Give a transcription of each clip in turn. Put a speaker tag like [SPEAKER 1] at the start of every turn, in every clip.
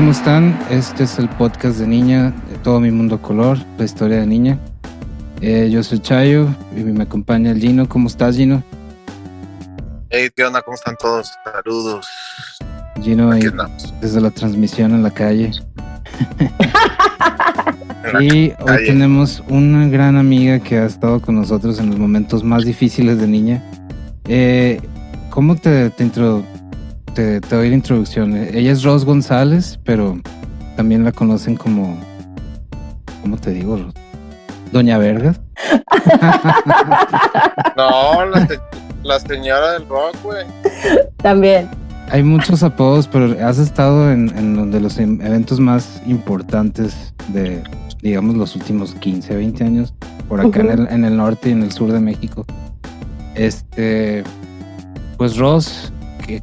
[SPEAKER 1] ¿Cómo están? Este es el podcast de Niña, de todo mi mundo color, la historia de Niña. Eh, yo soy Chayo y me acompaña el Gino. ¿Cómo estás, Gino?
[SPEAKER 2] Hey, ¿qué onda? ¿Cómo están todos? Saludos.
[SPEAKER 1] Gino,
[SPEAKER 2] Aquí
[SPEAKER 1] ahí,
[SPEAKER 2] andamos.
[SPEAKER 1] desde la transmisión en la calle. Y hoy tenemos una gran amiga que ha estado con nosotros en los momentos más difíciles de Niña. Eh, ¿Cómo te, te, intro- te, te doy la introducción? Ella es Ros González, pero también la conocen como... ¿Cómo te digo? Ros? Doña Vergas.
[SPEAKER 2] No, la, se- la señora del rock, güey.
[SPEAKER 3] También.
[SPEAKER 1] Hay muchos apodos, pero has estado en, en uno de los em- eventos más importantes de, digamos, los últimos 15, 20 años, por acá en, el, en el norte y en el sur de México. Este, pues Ross,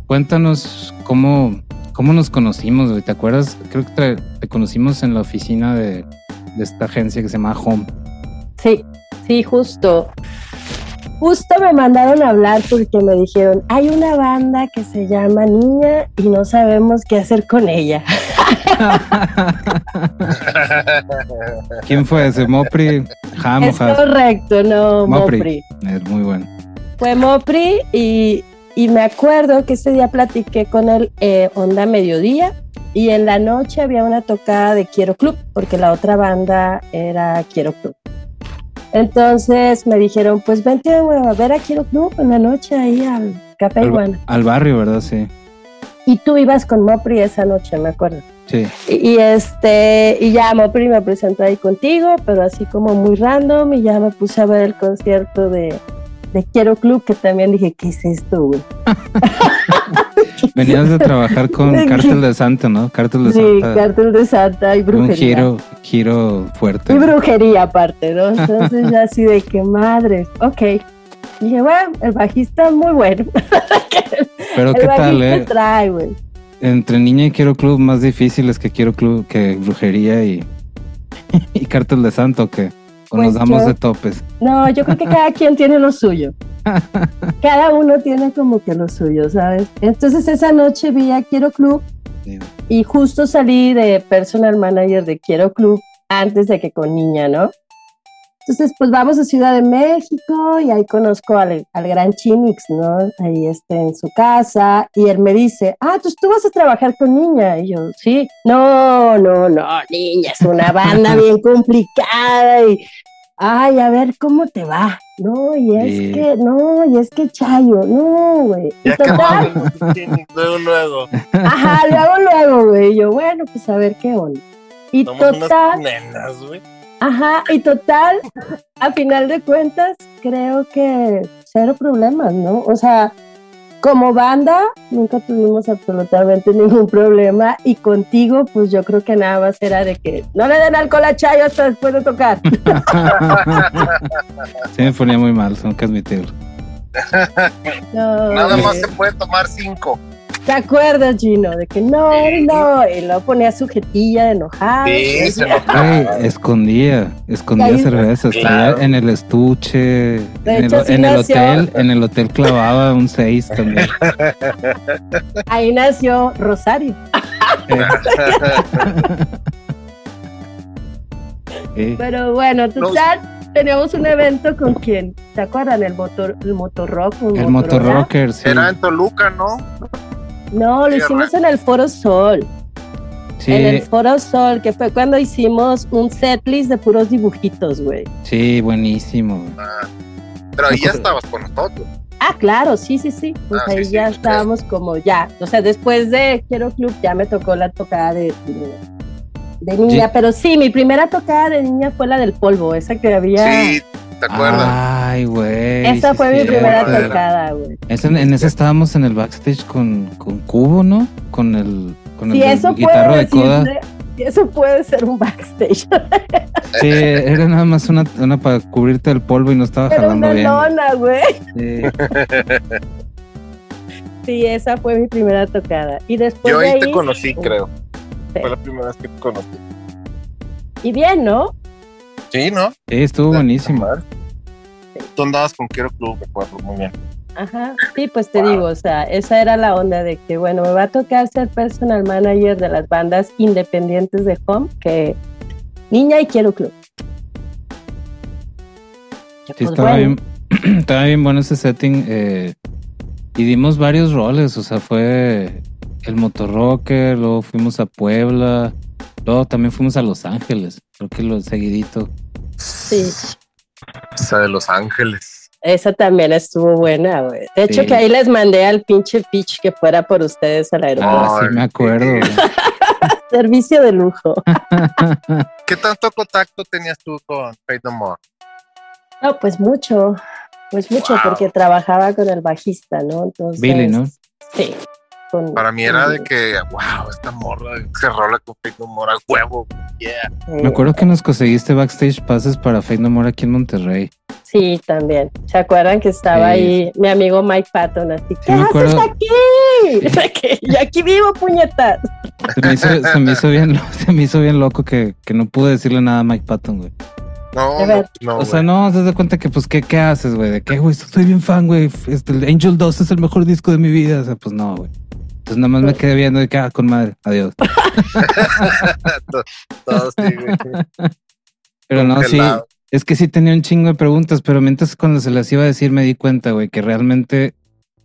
[SPEAKER 1] cuéntanos cómo, cómo nos conocimos, güey. ¿te acuerdas? Creo que te, te conocimos en la oficina de, de esta agencia que se llama Home.
[SPEAKER 3] Sí, sí, justo. Justo me mandaron a hablar porque me dijeron, hay una banda que se llama Niña y no sabemos qué hacer con ella.
[SPEAKER 1] ¿Quién fue ese? Mopri, Jamo,
[SPEAKER 3] es correcto, no, Mopri.
[SPEAKER 1] Es muy bueno.
[SPEAKER 3] Fue Mopri y, y me acuerdo que ese día platiqué con él eh, onda mediodía y en la noche había una tocada de Quiero Club porque la otra banda era Quiero Club. Entonces me dijeron, pues vente a ver a Quiero Club en la noche ahí al Café
[SPEAKER 1] Al,
[SPEAKER 3] Iguana.
[SPEAKER 1] al barrio, ¿verdad? Sí.
[SPEAKER 3] Y tú ibas con Mopri esa noche, me acuerdo.
[SPEAKER 1] Sí.
[SPEAKER 3] Y, y este, y ya Mopri me presentó ahí contigo, pero así como muy random, y ya me puse a ver el concierto de, de Quiero Club, que también dije, ¿qué es esto, güey?
[SPEAKER 1] Venías de trabajar con Cártel de Santa, ¿no? Cártel de
[SPEAKER 3] Sí,
[SPEAKER 1] Santa.
[SPEAKER 3] cartel de Santa y
[SPEAKER 1] un
[SPEAKER 3] brujería.
[SPEAKER 1] giro, giro fuerte.
[SPEAKER 3] Y brujería aparte, ¿no? Entonces ya así de que madre, ok. Dije, bueno, el bajista muy bueno.
[SPEAKER 1] Pero
[SPEAKER 3] el
[SPEAKER 1] qué tal, eh?
[SPEAKER 3] trae, güey.
[SPEAKER 1] Entre Niña y Quiero Club más difíciles que Quiero Club, que Brujería y, y Cártel de Santa, ¿o qué? O nos
[SPEAKER 3] Pues
[SPEAKER 1] damos
[SPEAKER 3] yo-
[SPEAKER 1] de topes.
[SPEAKER 3] No, yo creo que cada quien tiene lo suyo. Cada uno tiene como que lo suyo, ¿sabes? Entonces esa noche vi a Quiero Club y justo salí de personal manager de Quiero Club antes de que con niña, ¿no? Entonces, pues vamos a Ciudad de México y ahí conozco al, al gran Chinix, ¿no? Ahí está en su casa y él me dice, ah, pues tú vas a trabajar con niña. Y yo, sí, no, no, no, niña, es una banda bien complicada y, ay, a ver cómo te va. No, y es
[SPEAKER 1] Sí.
[SPEAKER 3] que, no, y es que Chayo, no, güey. Total,
[SPEAKER 2] luego, luego.
[SPEAKER 3] Ajá, luego, luego, güey. Y Yo, bueno, pues a ver qué onda. Y
[SPEAKER 2] Somos
[SPEAKER 3] total,
[SPEAKER 2] unas nenas, güey.
[SPEAKER 3] Ajá, y total, a final de cuentas, creo que cero problemas, ¿no? O sea, como banda, nunca tuvimos absolutamente ningún problema. Y contigo, pues yo creo que nada más era de que no le den alcohol a Chayo hasta después de tocar.
[SPEAKER 1] sí, me ponía muy mal, tengo que admitirlo.
[SPEAKER 3] No,
[SPEAKER 2] Nada más se puede tomar cinco.
[SPEAKER 3] ¿Te acuerdas, Gino? De que no,
[SPEAKER 2] Sí.
[SPEAKER 3] no, y luego ponía su jetilla de enojado.
[SPEAKER 2] Sí, se
[SPEAKER 1] Ay,
[SPEAKER 2] enojaba.
[SPEAKER 1] escondía, escondía
[SPEAKER 3] Ahí-
[SPEAKER 1] cervezas,
[SPEAKER 2] Claro.
[SPEAKER 1] en el estuche, en,
[SPEAKER 3] hecho,
[SPEAKER 1] el,
[SPEAKER 3] sí
[SPEAKER 1] en el hotel, en el hotel clavaba un 6 también.
[SPEAKER 3] Ahí nació Rosario.
[SPEAKER 1] Sí.
[SPEAKER 3] Pero bueno, total, teníamos un evento con quien, ¿te acuerdan? El motor, el motorrock.
[SPEAKER 1] El motorrocker, sí.
[SPEAKER 2] Era en Toluca, ¿no?
[SPEAKER 3] No, lo
[SPEAKER 2] Sí,
[SPEAKER 3] hicimos en el Foro Sol.
[SPEAKER 1] Sí,
[SPEAKER 3] En el Foro Sol, que fue cuando hicimos un setlist de puros dibujitos, güey.
[SPEAKER 1] sí, buenísimo.
[SPEAKER 2] Ah, Pero ahí ya estabas con nosotros.
[SPEAKER 3] Ah, claro, sí, sí, sí. Pues
[SPEAKER 2] Ah,
[SPEAKER 3] ahí
[SPEAKER 2] sí,
[SPEAKER 3] ya
[SPEAKER 2] sí,
[SPEAKER 3] estábamos como ya. O sea, después de Quiero Club ya me tocó la tocada de, de, de niña.
[SPEAKER 1] Sí.
[SPEAKER 3] Pero sí, mi primera tocada de niña fue la del polvo, esa que había.
[SPEAKER 2] Sí, ¿te acuerdas?
[SPEAKER 1] Ay, güey.
[SPEAKER 3] esa
[SPEAKER 1] sí,
[SPEAKER 3] fue mi primera tocada, güey.
[SPEAKER 1] Esa- en ese estábamos en el backstage con, con Cubo, ¿no? Con el, con el del
[SPEAKER 3] eso
[SPEAKER 1] guitarro
[SPEAKER 3] puede
[SPEAKER 1] de coda.
[SPEAKER 3] si eso puede ser un backstage.
[SPEAKER 1] Sí, era nada más una, una para cubrirte el polvo y no estaba
[SPEAKER 3] Era
[SPEAKER 1] jalando
[SPEAKER 3] una
[SPEAKER 1] bien.
[SPEAKER 3] lona, güey.
[SPEAKER 1] Sí.
[SPEAKER 3] Sí, esa fue mi primera tocada. Y después
[SPEAKER 2] Yo
[SPEAKER 3] de
[SPEAKER 2] ahí
[SPEAKER 3] ahí,
[SPEAKER 2] te conocí, creo.
[SPEAKER 3] Sí.
[SPEAKER 2] Fue la primera vez que te conocí.
[SPEAKER 3] y bien, ¿no?
[SPEAKER 2] Sí, ¿no?
[SPEAKER 1] Sí, estuvo buenísimo.
[SPEAKER 2] Tú andabas con Quiero Club, me acuerdo muy bien.
[SPEAKER 3] Ajá, sí, pues te digo, o sea, esa era la onda de que, bueno, me va a tocar ser personal manager de las bandas independientes de home, que Niña y Quiero Club.
[SPEAKER 1] Sí, pues estaba, bien, estaba bien bueno ese setting. Eh, y dimos varios roles, o sea, fue el motorrocker, luego fuimos a Puebla, luego también fuimos a Los Ángeles, creo que lo seguidito.
[SPEAKER 3] Sí.
[SPEAKER 2] Esa de Los Ángeles.
[SPEAKER 3] Esa también estuvo buena, güey. De hecho, que ahí les mandé al pinche pitch que fuera por ustedes al aeropuerto.
[SPEAKER 1] Ah, sí, me acuerdo.
[SPEAKER 3] Servicio de lujo.
[SPEAKER 2] ¿Qué tanto contacto tenías tú con No More?
[SPEAKER 3] No, pues mucho. Pues mucho, porque trabajaba con el bajista, ¿no? Entonces,
[SPEAKER 1] Billy, ¿no?
[SPEAKER 3] Sí.
[SPEAKER 2] Para mí era de que, wow, esta morra se rola con Fate No More a huevo, yeah.
[SPEAKER 1] Me acuerdo que nos conseguiste backstage passes para Fate No More aquí en Monterrey.
[SPEAKER 3] Sí, también. ¿Se acuerdan que estaba ahí mi amigo Mike Patton? Así, ¿qué haces aquí? y aquí vivo, puñetas.
[SPEAKER 1] Se me hizo, se me hizo, bien, se me hizo bien loco que, que no pude decirle nada a Mike Patton, güey.
[SPEAKER 2] No, no, no,
[SPEAKER 1] O sea, no, te das cuenta que, pues, ¿qué, qué haces, güey? ¿De qué, güey? Soy bien fan, güey. Este, el Angel 2 es el mejor disco de mi vida. O sea, pues no, güey. Entonces nada más me quedé viendo de que, ah, con madre, adiós.
[SPEAKER 2] Todos sí, güey.
[SPEAKER 1] Pero no, sí, es que sí tenía un chingo de preguntas, pero mientras cuando se las iba a decir me di cuenta, güey, que realmente,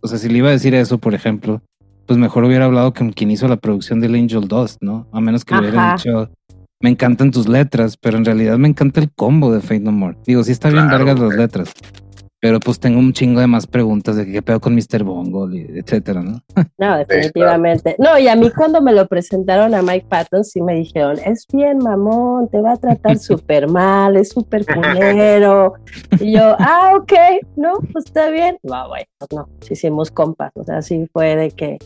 [SPEAKER 1] o sea, si le iba a decir eso, por ejemplo, pues mejor hubiera hablado con quien hizo la producción del Angel Dust, ¿no? A menos que le hubiera dicho, me encantan tus letras, pero en realidad me encanta el combo de Fate No More. Digo, sí está bien largas las letras, pero pues tengo un chingo de más preguntas de qué pedo con Mr. Bongo, etcétera, ¿no?
[SPEAKER 3] No, definitivamente. No, y a mí cuando me lo presentaron a Mike Patton, sí me dijeron, es bien mamón, te va a tratar súper mal, es súper culero. Y yo, ah, ok, no, pues está bien. No, bueno, pues no, hicimos compas, o sea, sí fue de que,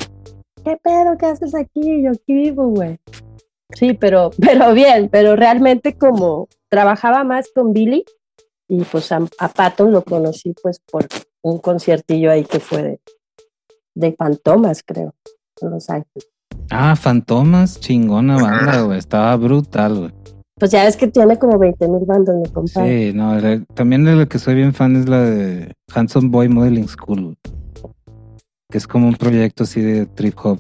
[SPEAKER 3] ¿qué pedo, qué haces aquí? Yo aquí vivo, güey. Sí, pero, pero bien, pero realmente como trabajaba más con Billy, y pues a, Patton lo conocí pues por un conciertillo ahí que fue de, de Fantomas, creo, en Los Ángeles.
[SPEAKER 1] Ah, Fantomas, chingona banda, güey, estaba brutal, güey.
[SPEAKER 3] Pues ya ves que tiene como 20 mil bandas, mi compadre.
[SPEAKER 1] Sí, no, también de lo que soy bien fan es la de Handsome Boy Modeling School, que es como un proyecto así de trip hop.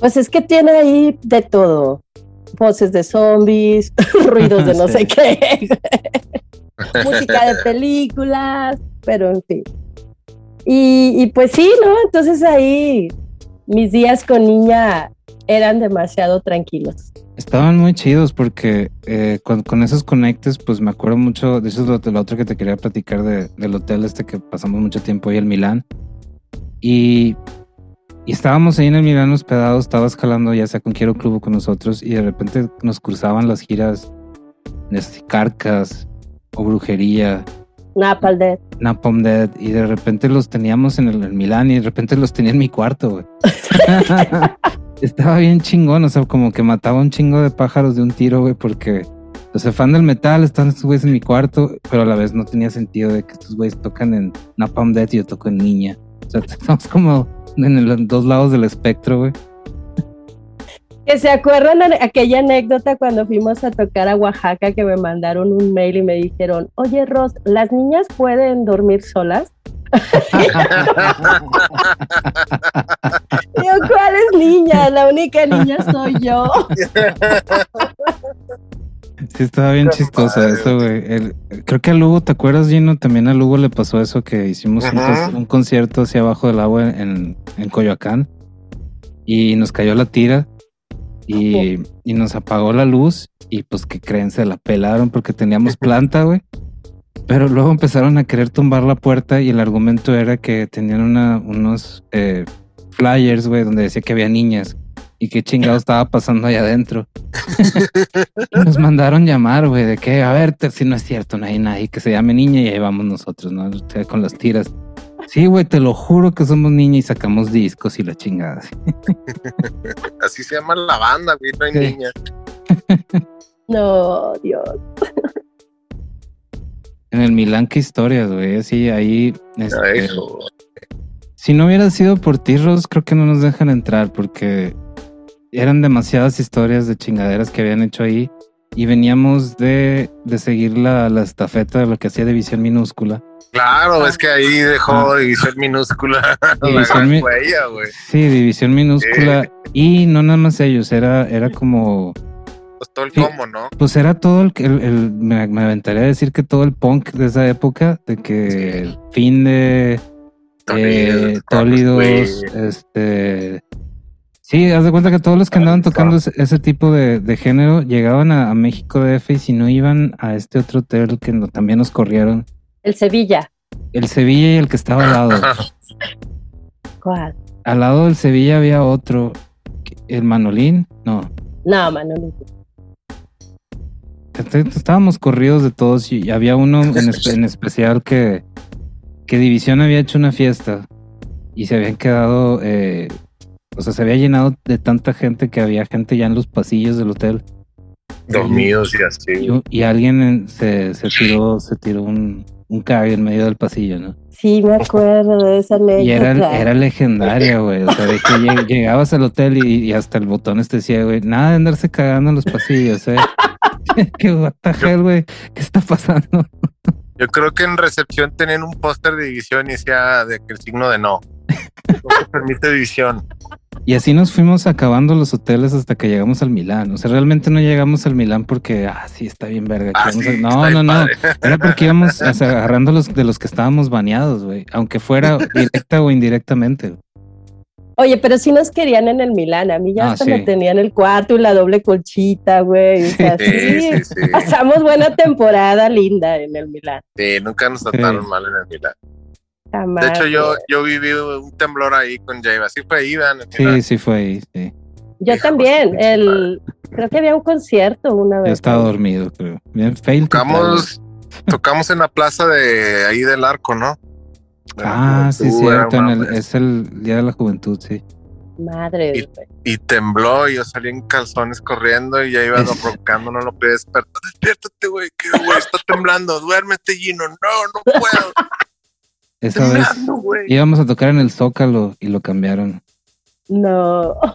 [SPEAKER 3] Pues es que tiene ahí de todo voces de zombies, ruidos de no sé qué, música de películas, pero en fin. Y, pues sí, ¿no? Entonces ahí mis días con niña eran demasiado tranquilos.
[SPEAKER 1] Estaban muy chidos porque eh, con, esos conectes, pues me acuerdo mucho, de eso es lo, otro que te quería platicar del hotel este que pasamos mucho tiempo ahí en Milán. Y y estábamos ahí en el Milán hospedados, estabas jalando ya sea con Quiero Club con nosotros y de repente nos cruzaban las giras de este, Carcas o Brujería.
[SPEAKER 3] Napalm Dead.
[SPEAKER 1] Napalm Dead. Y de repente los teníamos en el, Milán y de repente los tenía en mi cuarto, güey. Estaba bien chingón, o sea, como que mataba un chingo de pájaros de un tiro, güey, porque o sea, fan del metal, están estos güeyes en mi cuarto, pero a la vez no tenía sentido de que estos güeyes tocan en Napalm Dead y yo toco en Niña. O sea, estamos como en los dos lados del espectro, güey.
[SPEAKER 3] Que se acuerdan aquella anécdota cuando fuimos a tocar a Oaxaca que me mandaron un mail y me dijeron, oye Ross, ¿las niñas pueden dormir solas? Digo, ¿cuál es niña? La única niña soy yo.
[SPEAKER 1] Sí, estaba bien chistosa eso, güey. creo que a Lugo, ¿te acuerdas, Gino? También a Lugo le pasó eso que hicimos un, concierto hacia abajo del agua en, en, Coyoacán y nos cayó la tira y, y, nos apagó la luz y pues que creen, se la pelaron porque teníamos planta, güey. Pero luego empezaron a querer tumbar la puerta y el argumento era que tenían una, unos eh, flyers, güey, donde decía que había niñas y qué chingado estaba pasando allá adentro. nos mandaron llamar, güey, de que, a ver, si no es cierto, no hay nadie que se llame niña y ahí vamos nosotros, ¿no? O sea, con las tiras. Sí, güey, te lo juro que somos niña y sacamos discos y la chingada.
[SPEAKER 2] Así se llama la banda, güey, no hay niña.
[SPEAKER 3] no, Dios.
[SPEAKER 1] En el Milán, qué historias, güey. Sí, ahí. Este, si no hubiera sido por ti, creo que no nos dejan entrar porque eran demasiadas historias de chingaderas que habían hecho ahí y veníamos de, de seguir la, la estafeta de lo que hacía División Minúscula.
[SPEAKER 2] Claro, es que ahí dejó
[SPEAKER 1] Ah.
[SPEAKER 2] División Minúscula.
[SPEAKER 1] División Mi-
[SPEAKER 2] huella.
[SPEAKER 1] Sí, División Minúscula. Y no nada más ellos, era, era como.
[SPEAKER 2] Pues todo el
[SPEAKER 1] Sí.
[SPEAKER 2] combo, ¿no?
[SPEAKER 1] Pues era todo el. el, el- me, me aventaría a decir que todo el punk de esa época, de que
[SPEAKER 2] Sí.
[SPEAKER 1] el fin de. Eh,
[SPEAKER 2] Tólidos,
[SPEAKER 1] Tólidos, este. Sí, haz de cuenta que todos los que andaban tocando ese, ese tipo de, de género llegaban a, a México DF y si no iban a este otro hotel que no- también nos corrieron,
[SPEAKER 3] El Sevilla.
[SPEAKER 1] el Sevilla y el que estaba al lado.
[SPEAKER 3] ¿Cuál?
[SPEAKER 1] al lado del Sevilla había otro, el Manolín, no.
[SPEAKER 3] No.
[SPEAKER 1] Este- Estábamos corridos de todos y había uno en, espe- en especial que, que División había hecho una fiesta y se habían quedado, eh, o sea, se había llenado de tanta gente que había gente ya en los pasillos del hotel
[SPEAKER 2] Dormidos y así.
[SPEAKER 1] y, y alguien en- se, se tiró, se tiró un, un cague en medio del pasillo, ¿no?
[SPEAKER 3] Sí, me acuerdo de esa anécdota.
[SPEAKER 1] Y era, era legendaria, güey. O sea, de que lleg- llegabas al hotel y, y hasta el botón te decía, güey, nada de andarse cagando en los pasillos, ¿eh? ¿Qué hell, güey? ¿Qué está pasando?
[SPEAKER 2] Yo creo que en recepción tenían un póster de división y decía de que el signo de no. No se permite división.
[SPEAKER 1] Y así nos fuimos acabando los hoteles hasta que llegamos al Milán. O sea, realmente no llegamos al Milán porque, ah, sí, está bien verga.
[SPEAKER 2] Ah, sí,
[SPEAKER 1] No, no, no. Era porque íbamos o sea, agarrando los de los que estábamos baneados, güey. Aunque fuera directa o indirectamente.
[SPEAKER 3] Oye, pero sí nos querían en el Milán. A mí ya
[SPEAKER 1] Ah,
[SPEAKER 3] hasta
[SPEAKER 1] sí.
[SPEAKER 3] me tenían el cuarto y la doble colchita, güey. O sea,
[SPEAKER 2] Sí,
[SPEAKER 3] sí,
[SPEAKER 2] sí, sí.
[SPEAKER 3] Pasamos buena temporada linda en el Milán.
[SPEAKER 2] Sí, nunca nos trataron mal en el Milán.
[SPEAKER 3] Jamás.
[SPEAKER 2] De hecho, yo, yo viví un temblor ahí con Jave. Así fue ahí,
[SPEAKER 1] Sí, sí fue ahí, sí.
[SPEAKER 3] Yo
[SPEAKER 2] Hijo
[SPEAKER 3] también. El, creo que había un concierto una vez.
[SPEAKER 1] Yo estaba dormido, creo. Bien, fail.
[SPEAKER 2] Tocamos, tocamos en la plaza de ahí del arco, ¿no? De
[SPEAKER 1] Ah, sí, cierto. en el- es el Día de la Juventud, sí.
[SPEAKER 3] Madre.
[SPEAKER 2] Y-. Y tembló y yo salí en calzones corriendo y ya iba roncando, no lo podía despertar. Despiértate, güey, que güey, está temblando, duérmete, Gino. No, no puedo.
[SPEAKER 1] Esa vez íbamos a tocar en el Zócalo y lo cambiaron.
[SPEAKER 3] No.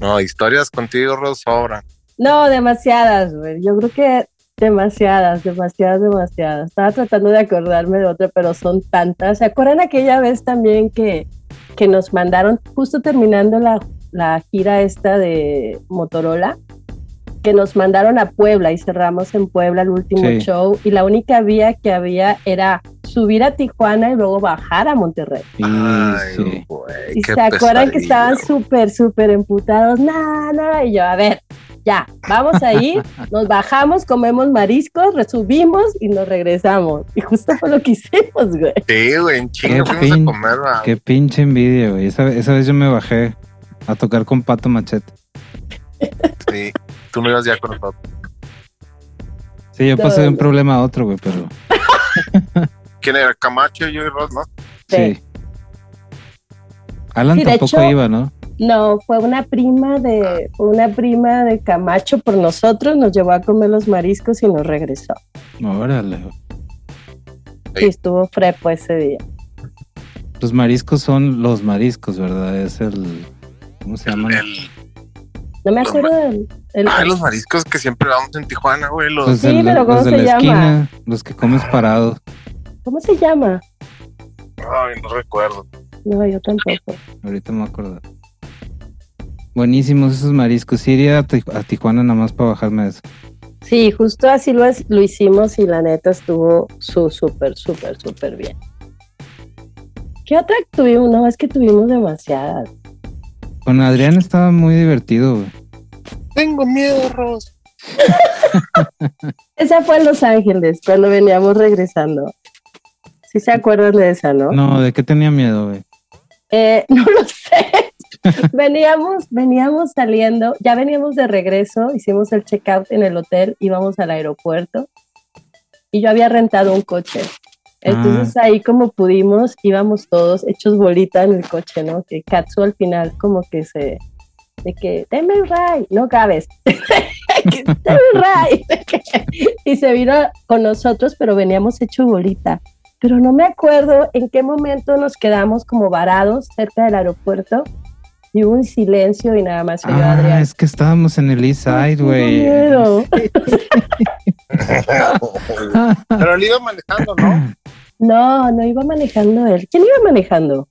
[SPEAKER 2] No, historias contigo, Ros, sobran.
[SPEAKER 3] No, demasiadas, güey. Yo creo que demasiadas, demasiadas, demasiadas. Estaba tratando de acordarme de otra, pero son tantas. ¿Se acuerdan aquella vez también que, que nos mandaron, justo terminando la, la gira esta de Motorola, que nos mandaron a Puebla y cerramos en Puebla el último
[SPEAKER 1] Sí.
[SPEAKER 3] show y la única vía que había era subir a Tijuana y luego bajar a Monterrey.
[SPEAKER 2] Ay,
[SPEAKER 1] sí.
[SPEAKER 2] güey,
[SPEAKER 3] Y
[SPEAKER 2] qué
[SPEAKER 3] se acuerdan que estaban súper, súper emputados. No, no. Y yo, a ver, ya, vamos a ir, nos bajamos, comemos mariscos, resubimos y nos regresamos. Y justo fue lo que hicimos, güey.
[SPEAKER 2] Sí, güey, en chinga
[SPEAKER 1] Qué
[SPEAKER 2] fuimos a
[SPEAKER 1] pin-
[SPEAKER 2] comer. va.
[SPEAKER 1] Qué pinche envidia, güey. Esa, esa vez yo me bajé a tocar con Pato Machete.
[SPEAKER 2] Sí, tú no ibas ya con nosotros.
[SPEAKER 1] Sí, yo pasé de un problema a otro, güey, pero
[SPEAKER 2] ¿Quién era? Camacho, yo y Ros, ¿no?
[SPEAKER 1] sí. Alan
[SPEAKER 3] Sí,
[SPEAKER 1] tampoco
[SPEAKER 3] hecho-
[SPEAKER 1] iba, ¿no?
[SPEAKER 3] No, fue una prima de, una prima de Camacho por nosotros, nos llevó a comer los mariscos y nos regresó.
[SPEAKER 1] Órale.
[SPEAKER 3] Y estuvo frepo ese día.
[SPEAKER 1] Los mariscos son los mariscos, ¿verdad? Es el. ¿Cómo se
[SPEAKER 2] El,
[SPEAKER 1] llaman?
[SPEAKER 2] el-
[SPEAKER 3] No me
[SPEAKER 2] Los
[SPEAKER 3] acuerdo del el-
[SPEAKER 2] ay, los mariscos que siempre vamos en Tijuana, güey. Los,
[SPEAKER 1] Los de,
[SPEAKER 3] Sí,
[SPEAKER 1] la-
[SPEAKER 3] pero ¿cómo
[SPEAKER 1] los de
[SPEAKER 3] se
[SPEAKER 1] la
[SPEAKER 3] llama?
[SPEAKER 1] esquina, los que comes parado.
[SPEAKER 3] ¿Cómo se llama?
[SPEAKER 2] Ay, no recuerdo.
[SPEAKER 3] No, yo tampoco.
[SPEAKER 1] Ahorita me acuerdo. Buenísimos esos mariscos. Sí, iría a, Ti- a Tijuana nada más para bajarme de eso.
[SPEAKER 3] Sí, justo así lo, lo hicimos y la neta estuvo su súper, súper, súper bien. ¿Qué otra tuvimos? No, es que tuvimos demasiadas.
[SPEAKER 1] Con Adrián estaba muy divertido, güey.
[SPEAKER 2] Tengo miedo, Ros.
[SPEAKER 3] Esa fue en Los Ángeles, cuando veníamos regresando. Sí se acuerdan de esa, ¿no?
[SPEAKER 1] No, ¿de qué tenía miedo, güey?
[SPEAKER 3] Eh, no lo sé. veníamos, veníamos saliendo, ya veníamos de regreso, hicimos el checkout en el hotel, íbamos al aeropuerto y yo había rentado un coche. Entonces ahí como pudimos, íbamos todos hechos bolita en el coche, ¿no? Que Katsu al final como que se, de que, deme el ray, no cabes, deme el ray, y se vino con nosotros, pero veníamos hecho bolita. Pero no me acuerdo en qué momento nos quedamos como varados cerca del aeropuerto y hubo un silencio y nada más se
[SPEAKER 1] Ah,
[SPEAKER 3] Adrián.
[SPEAKER 1] es que estábamos en el East Side, güey.
[SPEAKER 3] miedo.
[SPEAKER 2] Pero él iba manejando, ¿no?
[SPEAKER 3] No, no iba manejando él. ¿Quién iba manejando?